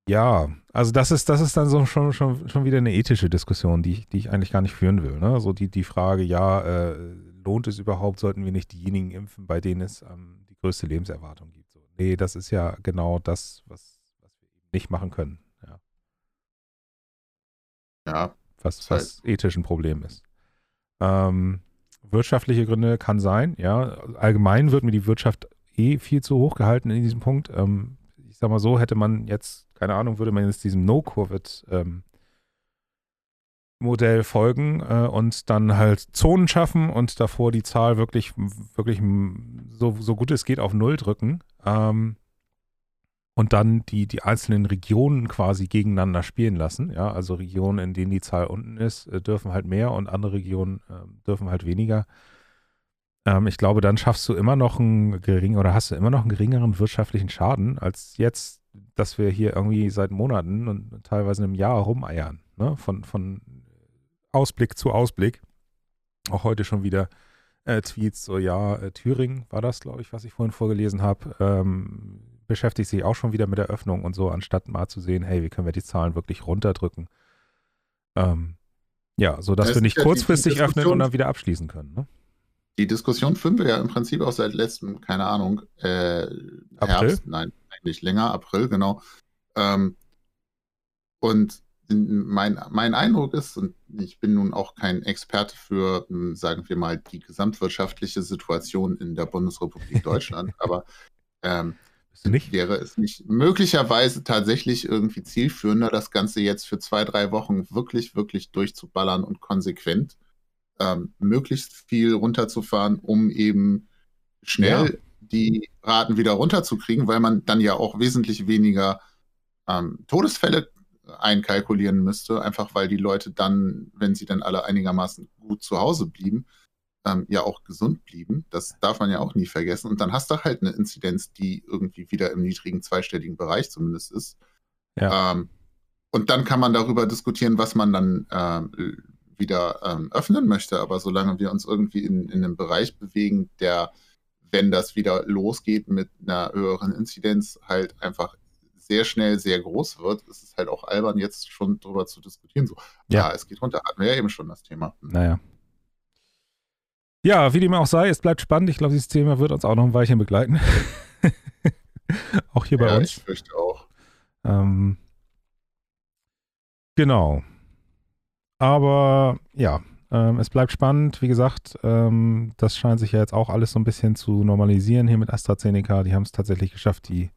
ja, also das ist, das ist dann so schon, schon, schon wieder eine ethische Diskussion, die ich, die ich eigentlich gar nicht führen will. Ne? So die, die Frage, ja, äh, lohnt es überhaupt, sollten wir nicht diejenigen impfen, bei denen es ähm, die größte Lebenserwartung gibt? So, nee, das ist ja genau das, was, was wir nicht machen können. Ja. ja was, was ethisch ein Problem ist. Ähm, wirtschaftliche Gründe kann sein, ja. Allgemein wird mir die Wirtschaft eh viel zu hoch gehalten in diesem Punkt. Ähm, ich sag mal so, hätte man jetzt keine Ahnung, würde man jetzt diesem No-Covid ähm, Modell folgen äh, und dann halt Zonen schaffen und davor die Zahl wirklich, wirklich so, so gut es geht auf Null drücken ähm, und dann die, die einzelnen Regionen quasi gegeneinander spielen lassen. Ja, also Regionen, in denen die Zahl unten ist, äh, dürfen halt mehr und andere Regionen äh, dürfen halt weniger. Ähm, ich glaube, dann schaffst du immer noch einen geringen oder hast du immer noch einen geringeren wirtschaftlichen Schaden als jetzt dass wir hier irgendwie seit Monaten und teilweise einem Jahr rumeiern. Ne? Von, von Ausblick zu Ausblick. Auch heute schon wieder äh, Tweets, so ja, äh, Thüringen war das, glaube ich, was ich vorhin vorgelesen habe, ähm, beschäftigt sich auch schon wieder mit der Öffnung und so, anstatt mal zu sehen, hey, wie können wir die Zahlen wirklich runterdrücken. Ähm, ja, so dass wir nicht ja kurzfristig öffnen und dann wieder abschließen können. Ne? Die Diskussion führen wir ja im Prinzip auch seit letztem, keine Ahnung, äh, Herbst, nein, eigentlich länger, April, genau. Ähm, und mein, mein Eindruck ist, und ich bin nun auch kein Experte für, hm, sagen wir mal, die gesamtwirtschaftliche Situation in der Bundesrepublik Deutschland, aber ähm, wäre es nicht möglicherweise tatsächlich irgendwie zielführender, das Ganze jetzt für zwei, drei Wochen wirklich, wirklich durchzuballern und konsequent ähm, möglichst viel runterzufahren, um eben schnell ja die Raten wieder runterzukriegen, weil man dann ja auch wesentlich weniger ähm, Todesfälle einkalkulieren müsste, einfach weil die Leute dann, wenn sie dann alle einigermaßen gut zu Hause blieben, ähm, ja auch gesund blieben. Das darf man ja auch nie vergessen. Und dann hast du halt eine Inzidenz, die irgendwie wieder im niedrigen zweistelligen Bereich zumindest ist. Ja. Ähm, und dann kann man darüber diskutieren, was man dann ähm, wieder ähm, öffnen möchte. Aber solange wir uns irgendwie in, in einem Bereich bewegen, der wenn das wieder losgeht mit einer höheren Inzidenz, halt einfach sehr schnell sehr groß wird, ist es halt auch albern, jetzt schon drüber zu diskutieren. So, ja, ah, es geht runter, hatten wir ja eben schon das Thema. Hm. Naja. Ja, wie dem auch sei, es bleibt spannend. Ich glaube, dieses Thema wird uns auch noch ein Weilchen begleiten. auch hier bei ja, uns. Ich fürchte auch. Ähm, genau. Aber ja, ähm, es bleibt spannend. Wie gesagt, ähm, das scheint sich ja jetzt auch alles so ein bisschen zu normalisieren hier mit AstraZeneca. Die haben es tatsächlich geschafft, die,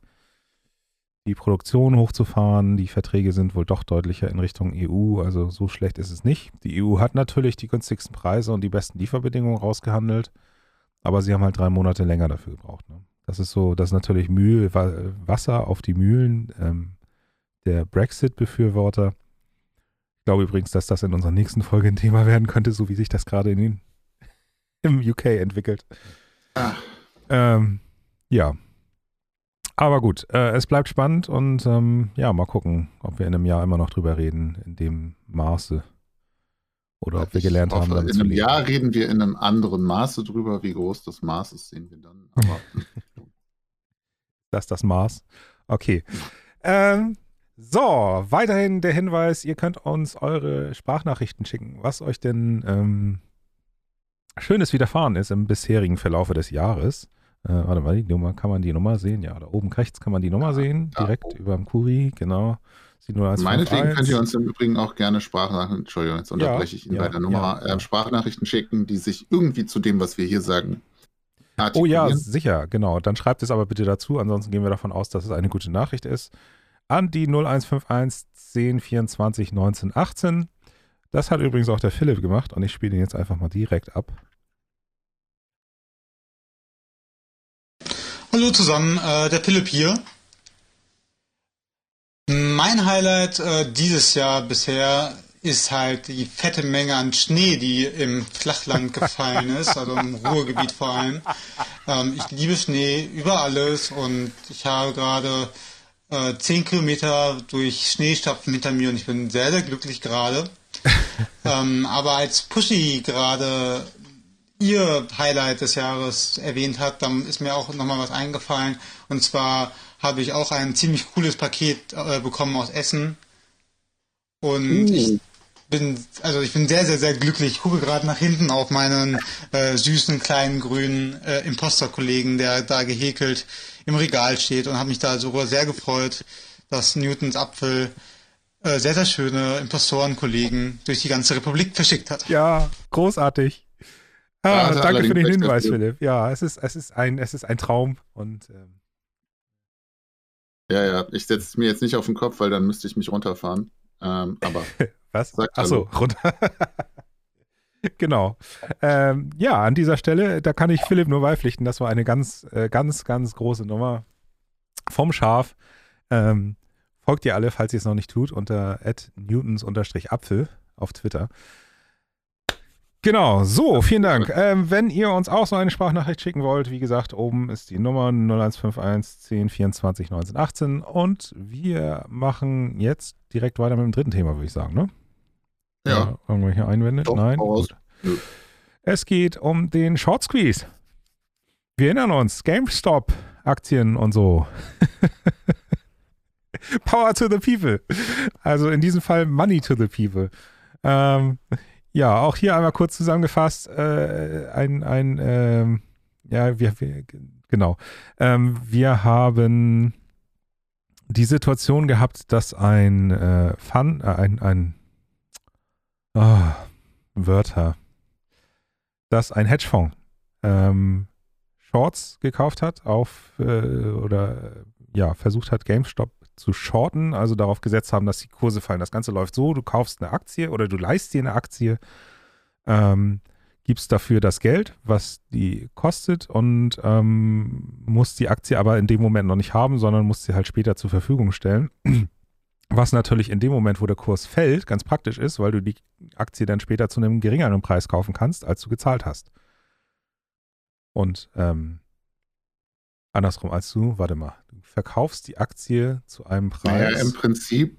die Produktion hochzufahren. Die Verträge sind wohl doch deutlicher in Richtung EU. Also so schlecht ist es nicht. Die EU hat natürlich die günstigsten Preise und die besten Lieferbedingungen rausgehandelt. Aber sie haben halt drei Monate länger dafür gebraucht. Ne? Das ist so, das ist natürlich Mühl, Wasser auf die Mühlen ähm, der Brexit-Befürworter. Ich glaube übrigens, dass das in unserer nächsten Folge ein Thema werden könnte, so wie sich das gerade in, im UK entwickelt. Ah. Ähm, ja. Aber gut, äh, es bleibt spannend und ähm, ja, mal gucken, ob wir in einem Jahr immer noch drüber reden, in dem Maße. Oder ob wir gelernt hoffe, haben, damit In einem. Jahr reden wir in einem anderen Maße drüber. Wie groß das Maß ist, sehen wir dann. Aber Das ist das Maß. Okay. Ähm, so, weiterhin der Hinweis, ihr könnt uns eure Sprachnachrichten schicken, was euch denn ähm, Schönes widerfahren ist im bisherigen Verlaufe des Jahres. Äh, warte mal, die Nummer, kann man die Nummer sehen? Ja, da oben rechts kann man die Nummer Ja, sehen, direkt oben. über dem Kuri, genau. Die 0151. meinetwegen könnt ihr uns im Übrigen auch gerne Sprachnachrichten, Entschuldigung, jetzt unterbreche ich ihn ja, bei der Nummer, äh, Sprachnachrichten schicken, die sich irgendwie zu dem, was wir hier sagen, Oh ja, sicher, genau. Dann schreibt es aber bitte dazu. Ansonsten gehen wir davon aus, dass es eine gute Nachricht ist. An die 0151 10 24 19 18. Das hat übrigens auch der Philipp gemacht und ich spiele ihn jetzt einfach mal direkt ab. Hallo zusammen, äh, der Philipp hier. Mein Highlight äh, dieses Jahr bisher ist halt die fette Menge an Schnee, die im Flachland gefallen ist, also im Ruhrgebiet vor allem. Ähm, ich liebe Schnee über alles und ich habe gerade äh, 10 Kilometer durch Schneestapfen hinter mir und ich bin sehr, sehr glücklich gerade. ähm, aber als Pushy gerade ihr Highlight des Jahres erwähnt hat, dann ist mir auch nochmal was eingefallen. Und zwar habe ich auch ein ziemlich cooles Paket äh, bekommen aus Essen. Und Uh. ich bin, also ich bin sehr, sehr, sehr glücklich. Ich gucke gerade nach hinten auf meinen äh, süßen, kleinen, grünen äh, Imposter-Kollegen, der da gehäkelt im Regal steht und habe mich da sogar sehr gefreut, dass Newtons Apfel äh, sehr, sehr schöne Impostoren-Kollegen durch die ganze Republik verschickt hat. Ja, großartig. Ah, er danke für den Hinweis. Philipp. Ja, es ist, es ist, ein, es ist ein Traum und ähm, Ja, ja, ich setze es mir jetzt nicht auf den Kopf, weil dann müsste ich mich runterfahren. Ähm, aber Was? Sagt Achso, runter. genau. Ähm, ja, an dieser Stelle, da kann ich Philipp nur beipflichten. Das war eine ganz, äh, ganz, ganz große Nummer vom Schaf. Ähm, folgt ihr alle, falls ihr es noch nicht tut, unter newtons-apfel auf Twitter. Genau, so, vielen Dank. Ähm, wenn ihr uns auch so eine Sprachnachricht schicken wollt, wie gesagt, oben ist die Nummer 0151 10 24 19 18 und wir machen jetzt direkt weiter mit dem dritten Thema, würde ich sagen, ne? ja, Irgendwelche Einwände? Doch, Nein? Gut. Es geht um den Short Squeeze. Wir erinnern uns, GameStop-Aktien und so. Power to the people. Also in diesem Fall Money to the people. Ähm, ja, auch hier einmal kurz zusammengefasst, äh, ein, ein ähm, ja, wir, wir genau. Ähm, wir haben die Situation gehabt, dass ein äh, Fun, äh, ein, ein ah, Wörter, dass ein Hedgefonds ähm, Shorts gekauft hat auf äh, oder äh, ja, versucht hat, GameStop zu shorten, also darauf gesetzt haben, dass die Kurse fallen. Das Ganze läuft so, du kaufst eine Aktie oder du leist dir eine Aktie, ähm, gibst dafür das Geld, was die kostet und ähm, musst die Aktie aber in dem Moment noch nicht haben, sondern musst sie halt später zur Verfügung stellen. Was natürlich in dem Moment, wo der Kurs fällt, ganz praktisch ist, weil du die Aktie dann später zu einem geringeren Preis kaufen kannst, als du gezahlt hast. Und ähm, andersrum als du, warte mal, verkaufst die Aktie zu einem Preis. Naja, im Prinzip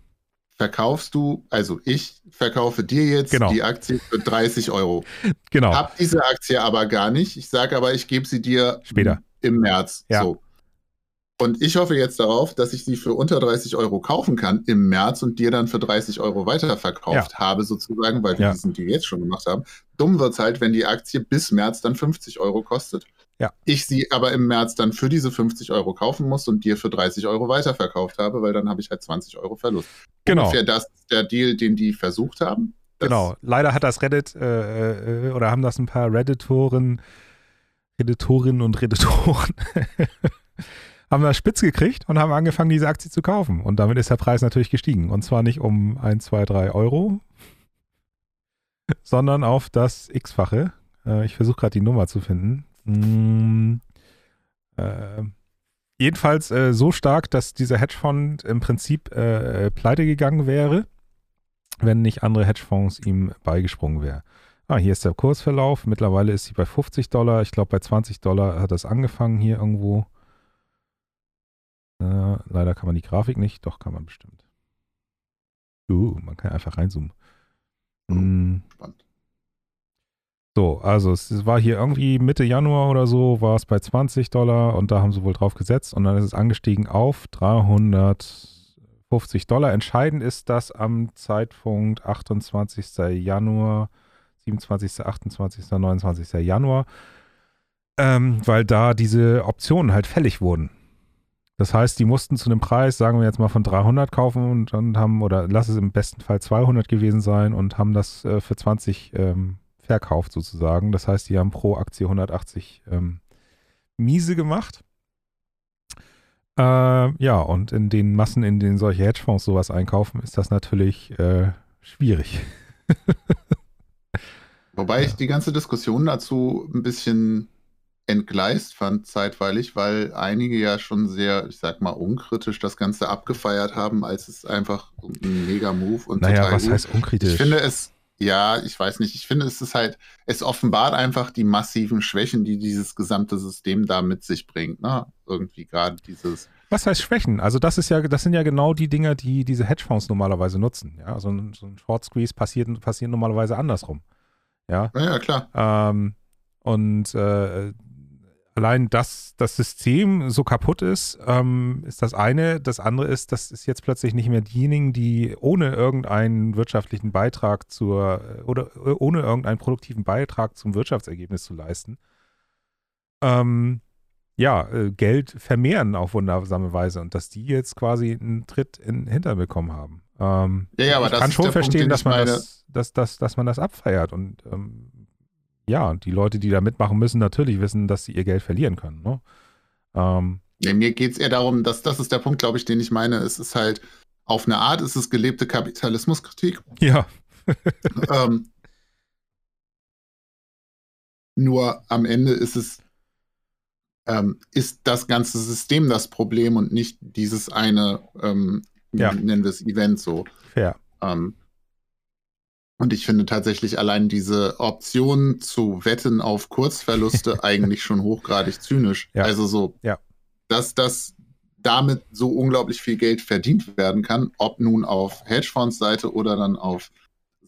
verkaufst du, also ich verkaufe dir jetzt Genau. die Aktie für 30 Euro. genau. Hab diese Aktie aber gar nicht. Ich sage aber, ich gebe sie dir Später. im März. Ja. So. Und ich hoffe jetzt darauf, dass ich sie für unter 30 Euro kaufen kann im März und dir dann für 30 Euro weiterverkauft habe, sozusagen, weil wir Ja. diesen Deal jetzt schon gemacht haben. Dumm wird es halt, wenn die Aktie bis März dann 50 Euro kostet. Ja. Ich sie aber im März dann für diese 50 Euro kaufen muss und dir für 30 Euro weiterverkauft habe, weil dann habe ich halt 20 Euro Verlust. Genau. Ungefähr das ist der Deal, den die versucht haben. Genau. Leider hat das Reddit äh, äh, oder haben das ein paar Redditoren, Redditorinnen und Redditoren haben das spitz gekriegt und haben angefangen, diese Aktie zu kaufen. Und damit ist der Preis natürlich gestiegen. Und zwar nicht um 1, 2, 3 Euro, sondern auf das X-fache. Äh, ich versuche gerade die Nummer zu finden. Mm, äh, jedenfalls äh, so stark, dass dieser Hedgefonds im Prinzip äh, pleite gegangen wäre, wenn nicht andere Hedgefonds ihm beigesprungen wären. Ah, hier ist der Kursverlauf. Mittlerweile ist sie bei 50 Dollar. Ich glaube, bei 20 Dollar hat das angefangen hier irgendwo. Äh, leider kann man die Grafik nicht. Doch, kann man bestimmt. Uh, man kann einfach reinzoomen. Mm. Spannend. So, also es war hier irgendwie Mitte Januar oder so, war es bei 20 Dollar und da haben sie wohl drauf gesetzt und dann ist es angestiegen auf 350 Dollar. Entscheidend ist, dass am Zeitpunkt 28. Januar, 27., 28., 29. Januar, ähm, weil da diese Optionen halt fällig wurden. Das heißt, die mussten zu einem Preis, sagen wir jetzt mal von 300 kaufen und dann haben, oder lass es im besten Fall 200 gewesen sein und haben das äh, für 20 ähm, verkauft sozusagen. Das heißt, die haben pro Aktie 180 ähm, Miese gemacht. Äh, ja, und in den Massen, in denen solche Hedgefonds sowas einkaufen, ist das natürlich äh, schwierig. Wobei Ja. ich die ganze Diskussion dazu ein bisschen entgleist fand zeitweilig, weil einige ja schon sehr, ich sag mal, unkritisch das Ganze abgefeiert haben, als es einfach ein Mega-Move und naja, total was heißt unkritisch? Ich finde es, ja, ich weiß nicht, ich finde es ist halt, es offenbart einfach die massiven Schwächen, die dieses gesamte System da mit sich bringt. Ne? Irgendwie gerade dieses, Was heißt Schwächen? Also das ist ja, das sind ja genau die Dinger, die diese Hedgefonds normalerweise nutzen. Ja, so ein, so ein Short Squeeze passiert, passiert normalerweise andersrum. Ja, naja, klar. ähm, und äh, allein, dass das System so kaputt ist, ähm, ist das eine. Das andere ist, dass es jetzt plötzlich nicht mehr diejenigen, die ohne irgendeinen wirtschaftlichen Beitrag zur oder äh, ohne irgendeinen produktiven Beitrag zum Wirtschaftsergebnis zu leisten, ähm, ja, äh, Geld vermehren auf wundersame Weise und dass die jetzt quasi einen Tritt in den Hintern bekommen haben. Ähm, Ja, ja, aber ich das kann ist schon Punkt, verstehen, den dass man das, dass, dass, dass man das abfeiert und ähm, ja, die Leute, die da mitmachen müssen, natürlich wissen, dass sie ihr Geld verlieren können. Ne? Ähm, Nee, mir geht es eher darum, dass das ist der Punkt, glaube ich, den ich meine. Es ist halt, auf eine Art ist es gelebte Kapitalismuskritik. ja, ähm, nur am Ende ist es, ähm, ist das ganze System das Problem und nicht dieses eine, ähm, Ja. nennen wir es Event so. fair. Ähm, und ich finde tatsächlich allein diese Option zu wetten auf Kurzverluste eigentlich schon hochgradig zynisch. Ja. Also so, Ja. dass das damit so unglaublich viel Geld verdient werden kann, ob nun auf Hedgefonds-Seite oder dann auf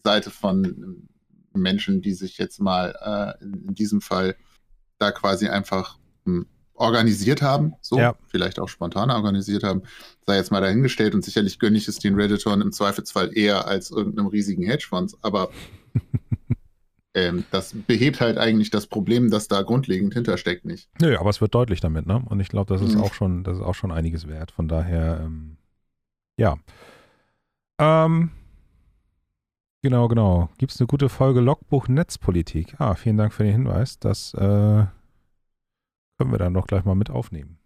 Seite von Menschen, die sich jetzt mal äh, in, in diesem Fall da quasi einfach hm, organisiert haben, so Ja. vielleicht auch spontan organisiert haben, sei jetzt mal dahingestellt und sicherlich gönne ich es den Redditoren im Zweifelsfall eher als irgendeinem riesigen Hedgefonds, aber ähm, das behebt halt eigentlich das Problem, das da grundlegend hintersteckt, nicht. Nö, aber es wird deutlich damit, ne? Und ich glaube, das ist Mhm. auch schon, das ist auch schon einiges wert. Von daher, ähm, ja. Ähm, genau, genau. Gibt es eine gute Folge Logbuch Netzpolitik? Ah, vielen Dank für den Hinweis. Das äh, können wir dann doch gleich mal mit aufnehmen.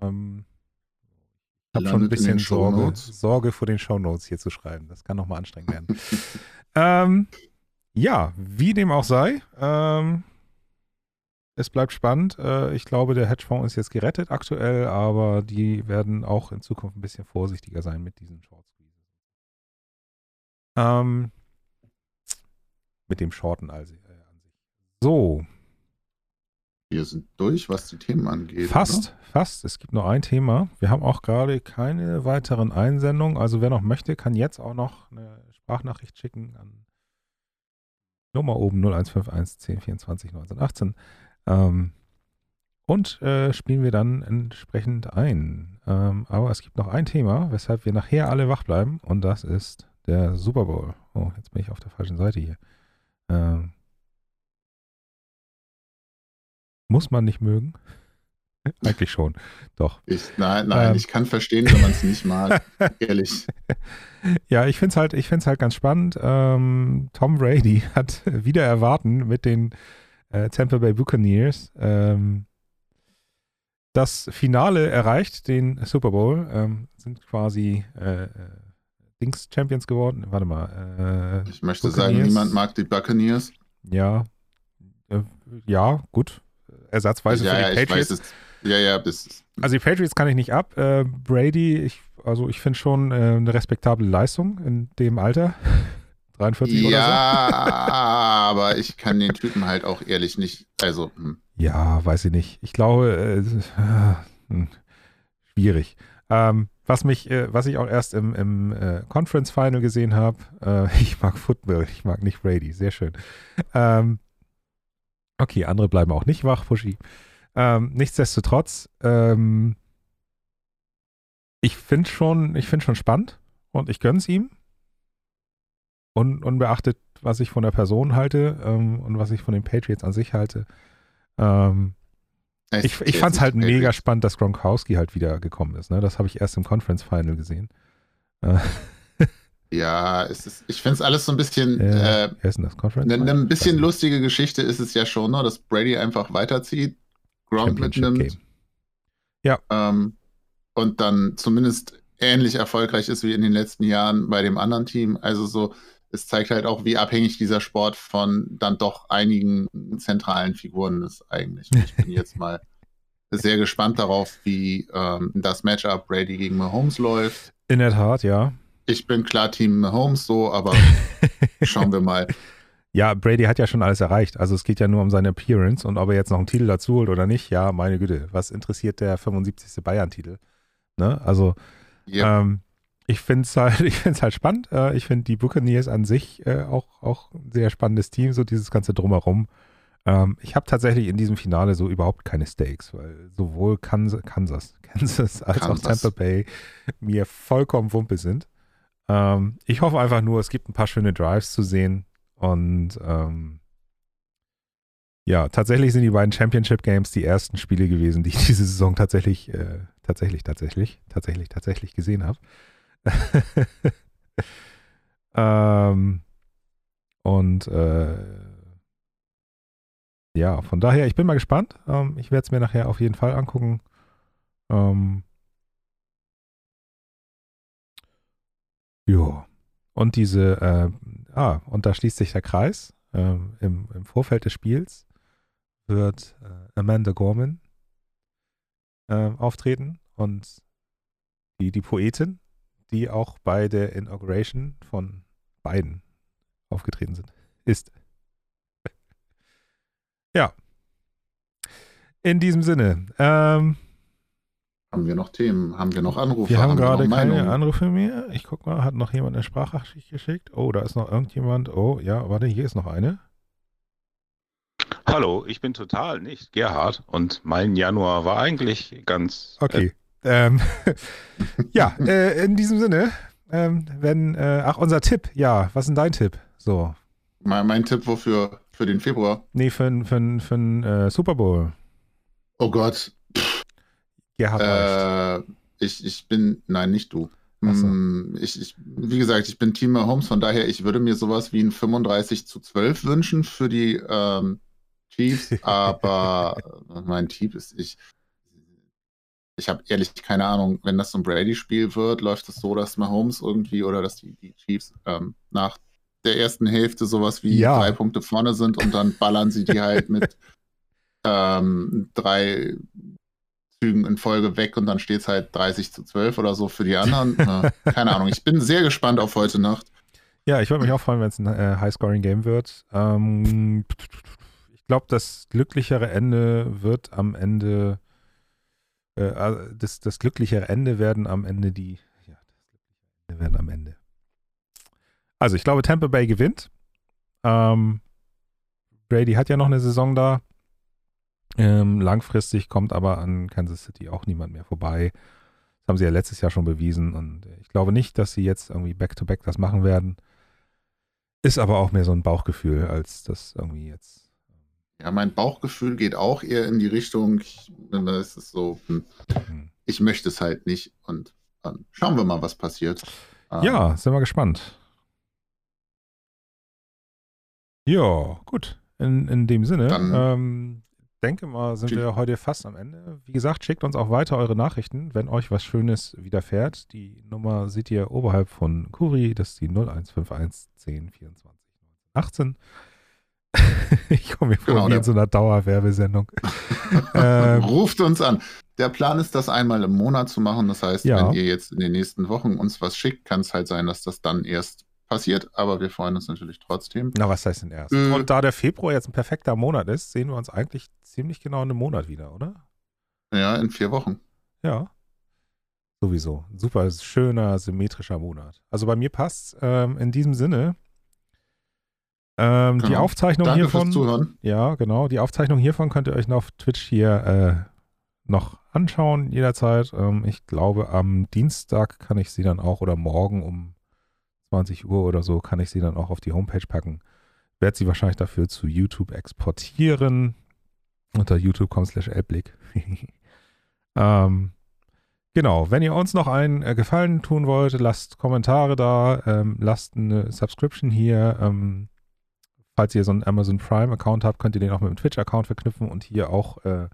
Ähm, ich habe schon ein bisschen Sorge. Sorge vor den Shownotes hier zu schreiben. Das kann nochmal anstrengend werden. ähm, ja, wie dem auch sei. Ähm, es bleibt spannend. Äh, ich glaube, der Hedgefonds ist jetzt gerettet aktuell, aber die werden auch in Zukunft ein bisschen vorsichtiger sein mit diesen Short Squeezes. Ähm, mit dem Shorten also, äh, an sich. So, Wir sind durch, was die Themen angeht. Fast, fast. Es gibt nur ein Thema. Wir haben auch gerade keine weiteren Einsendungen. Also wer noch möchte, kann jetzt auch noch eine Sprachnachricht schicken an Nummer oben 0151 1024 1918. Ähm, und äh, spielen wir dann entsprechend ein. Ähm, aber es gibt noch ein Thema, weshalb wir nachher alle wach bleiben. Und das ist der Super Bowl. Oh, jetzt bin ich auf der falschen Seite hier. Ähm, Muss man nicht mögen? Eigentlich schon, doch. Ich, nein, nein, ähm, ich kann verstehen, wenn man es nicht mag, ehrlich. Ja, ich finde es halt, halt ganz spannend. Ähm, Tom Brady hat wieder erwarten mit den äh, Tampa Bay Buccaneers ähm, das Finale erreicht, den Super Bowl. Ähm, sind quasi äh, äh Dings Champions geworden. Warte mal. Äh, ich möchte Buccaneers. sagen, niemand mag die Buccaneers. Ja. Äh, ja, gut. Ersatzweise ja, für die ja, Patriots. Weiß, ja, ja, bis. Also die Patriots kann ich nicht ab. Äh, Brady, ich, also ich finde schon äh, eine respektable Leistung in dem Alter. 43 ja, oder so. Ja, aber ich kann den Typen halt auch ehrlich nicht. Also. Hm. Ja, weiß ich nicht. Ich glaube, äh, hm, schwierig. Ähm, was mich, äh, was ich auch erst im, im äh, Conference Final gesehen habe, äh, ich mag Football, ich mag nicht Brady, sehr schön. Ähm, okay, andere bleiben auch nicht wach, Pushy. Ähm, nichtsdestotrotz, ähm, ich finde schon, ich finde schon spannend und ich gönne es ihm. Und unbeachtet, was ich von der Person halte ähm, und was ich von den Patriots an sich halte. Ähm, ich, ich fand es halt mega spannend, dass Gronkowski halt wieder gekommen ist. Ne? Das habe ich erst im Conference Final gesehen. Äh. Ja, es ist, ich finde es alles so ein bisschen. Äh, äh, ist das Conference? Eine, eine bisschen lustige Geschichte ist es ja schon, ne, dass Brady einfach weiterzieht, Gronk mitnimmt. Game. Ja. Ähm, und dann zumindest ähnlich erfolgreich ist wie in den letzten Jahren bei dem anderen Team. Also so, es zeigt halt auch, wie abhängig dieser Sport von dann doch einigen zentralen Figuren ist eigentlich. Und ich bin jetzt mal sehr gespannt darauf, wie ähm, das Matchup Brady gegen Mahomes läuft. In der Tat, ja. Ich bin klar Team Mahomes so, aber schauen wir mal. Ja, Brady hat ja schon alles erreicht. Also es geht ja nur um seine Appearance und ob er jetzt noch einen Titel dazu holt oder nicht, ja, meine Güte, was interessiert der 75. Bayern-Titel? Ne? Also yep. ähm, ich finde es halt, halt spannend. Äh, ich finde die Buccaneers an sich äh, auch, auch ein sehr spannendes Team, so dieses ganze Drumherum. Ähm, ich habe tatsächlich in diesem Finale so überhaupt keine Stakes, weil sowohl Kansas, Kansas, Kansas als Kansas. auch Tampa Bay mir vollkommen Wumpe sind. Ähm, ich hoffe einfach nur, es gibt ein paar schöne Drives zu sehen und ähm, ja, tatsächlich sind die beiden Championship Games die ersten Spiele gewesen, die ich diese Saison tatsächlich, äh, tatsächlich, tatsächlich, tatsächlich, tatsächlich gesehen habe. ähm, und äh, ja, von daher, ich bin mal gespannt. Ähm, ich werde es mir nachher auf jeden Fall angucken. Ähm, ja. Und diese, äh, ah, und da schließt sich der Kreis. Ähm, im, Im Vorfeld des Spiels wird äh, Amanda Gorman äh, auftreten und die, die Poetin die auch bei der Inauguration von beiden aufgetreten sind. Ist. ja. In diesem Sinne. Ähm, haben wir noch Themen? Haben wir noch Anrufe? Wir haben, haben gerade keine Meinung? Anrufe mehr. Ich guck mal, hat noch jemand eine Sprachnachricht geschickt? Oh, da ist noch irgendjemand. Oh, ja, warte, hier ist noch eine. Hallo, ich bin total nicht Gerhard und mein Januar war eigentlich ganz. Okay. Äh, ähm, ja, äh, in diesem Sinne, ähm, wenn, äh, ach, unser Tipp, ja, was ist denn dein Tipp? So. Mein, mein Tipp wofür? Für den Februar? Nee, für, für, für, für den äh, Super Bowl. Oh Gott. Ja, äh, ich, ich bin, nein, nicht du. So. Hm, ich, ich, wie gesagt, ich bin Team Mahomes, von daher, ich würde mir sowas wie ein 35 zu 12 wünschen für die ähm, Chiefs, aber mein Team ist, ich, ich habe ehrlich keine Ahnung, wenn das so ein Brady-Spiel wird, läuft es so, dass Mahomes irgendwie oder dass die, die Chiefs ähm, nach der ersten Hälfte sowas wie ja. drei Punkte vorne sind und dann ballern sie die halt mit ähm, drei Zügen in Folge weg und dann steht es halt 30 zu 12 oder so für die anderen. äh, keine Ahnung, ich bin sehr gespannt auf heute Nacht. Ja, ich würde mich auch freuen, wenn es ein äh, High-Scoring-Game wird. Ähm, ich glaube, das glücklichere Ende wird am Ende äh, also das, das glücklichere Ende werden am Ende die, ja, das glückliche Ende werden am Ende. Also ich glaube, Tampa Bay gewinnt. Ähm, Brady hat ja noch eine Saison da. Ähm, langfristig kommt aber an Kansas City auch niemand mehr vorbei. Das haben sie ja letztes Jahr schon bewiesen und ich glaube nicht, dass sie jetzt irgendwie back-to-back -back das machen werden. Ist aber auch mehr so ein Bauchgefühl, als das irgendwie jetzt Ja, mein Bauchgefühl geht auch eher in die Richtung, ich, es ist so, hm, Hm. ich möchte es halt nicht. Und dann schauen wir mal, was passiert. Ähm, Ja, sind wir gespannt. Ja, gut. In, in dem Sinne, Dann- ähm, denke mal, sind Schick- wir heute fast am Ende. Wie gesagt, schickt uns auch weiter eure Nachrichten, wenn euch was Schönes widerfährt. Die Nummer seht ihr oberhalb von Kuri, das ist die 0151 10 24 18. ich komme mir vor Genau, wie in so einer Dauerwerbesendung. ähm, Ruft uns an. Der Plan ist, das einmal im Monat zu machen. Das heißt, Ja. wenn ihr jetzt in den nächsten Wochen uns was schickt, kann es halt sein, dass das dann erst passiert. Aber wir freuen uns natürlich trotzdem. na, was heißt denn erst? Äh. Und da der Februar jetzt ein perfekter Monat ist, sehen wir uns eigentlich ziemlich genau in einem Monat wieder, oder? Ja, in vier Wochen. Ja. Sowieso. Super schöner, symmetrischer Monat. Also bei mir passt ähm, in diesem Sinne. Ähm, Die Genau. Aufzeichnung Danke hiervon. fürs Zuhören. Ja, genau. Die Aufzeichnung hiervon könnt ihr euch noch auf Twitch hier äh, noch anschauen, jederzeit. Ähm, ich glaube, am Dienstag kann ich sie dann auch oder morgen um 20 Uhr oder so kann ich sie dann auch auf die Homepage packen. Werde sie wahrscheinlich dafür zu YouTube exportieren. Unter youtube.com slash ähm, genau, wenn ihr uns noch einen äh, Gefallen tun wollt, lasst Kommentare da, ähm, lasst eine Subscription hier. Ähm, falls ihr so einen Amazon Prime-Account habt, könnt ihr den auch mit dem Twitch-Account verknüpfen und hier auch äh,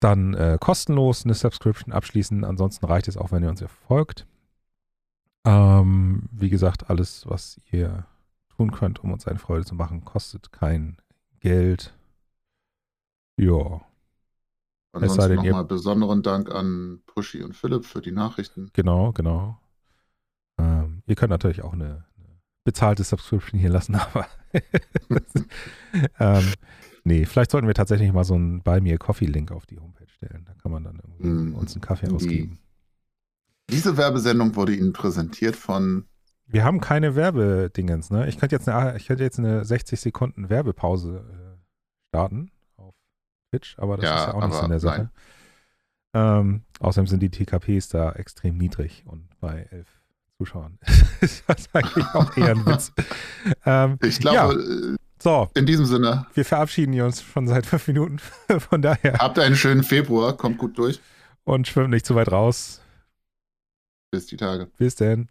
dann äh, kostenlos eine Subscription abschließen. Ansonsten reicht es auch, wenn ihr uns folgt. Ähm, wie gesagt, alles, was ihr tun könnt, um uns eine Freude zu machen, kostet kein Geld. Ja, Es sei Ansonsten nochmal besonderen Dank an Pushy und Philipp für die Nachrichten. genau, genau. Ähm, ihr könnt natürlich auch eine, eine bezahlte Subscription hier lassen, aber ähm, nee, vielleicht sollten wir tatsächlich mal so einen Buy Me a Coffee-Link auf die Homepage stellen. Da kann man dann irgendwie Mm, uns einen Kaffee ausgeben. Diese Werbesendung wurde Ihnen präsentiert von Wir haben keine Werbedingens, ne? Ich könnte jetzt eine, ich könnte jetzt eine 60 Sekunden Werbepause äh, starten auf Twitch, aber das Ja, ist ja auch nicht so in der Sache. Ähm, außerdem sind die TKPs da extrem niedrig und bei elf Zuschauern ist das eigentlich auch eher ein Witz. ähm, Ich glaube, äh, so, in diesem Sinne, wir verabschieden uns schon seit fünf Minuten. Von daher habt einen schönen Februar, kommt gut durch. und schwimmt nicht zu weit raus. Bis die Tage. Bis denn.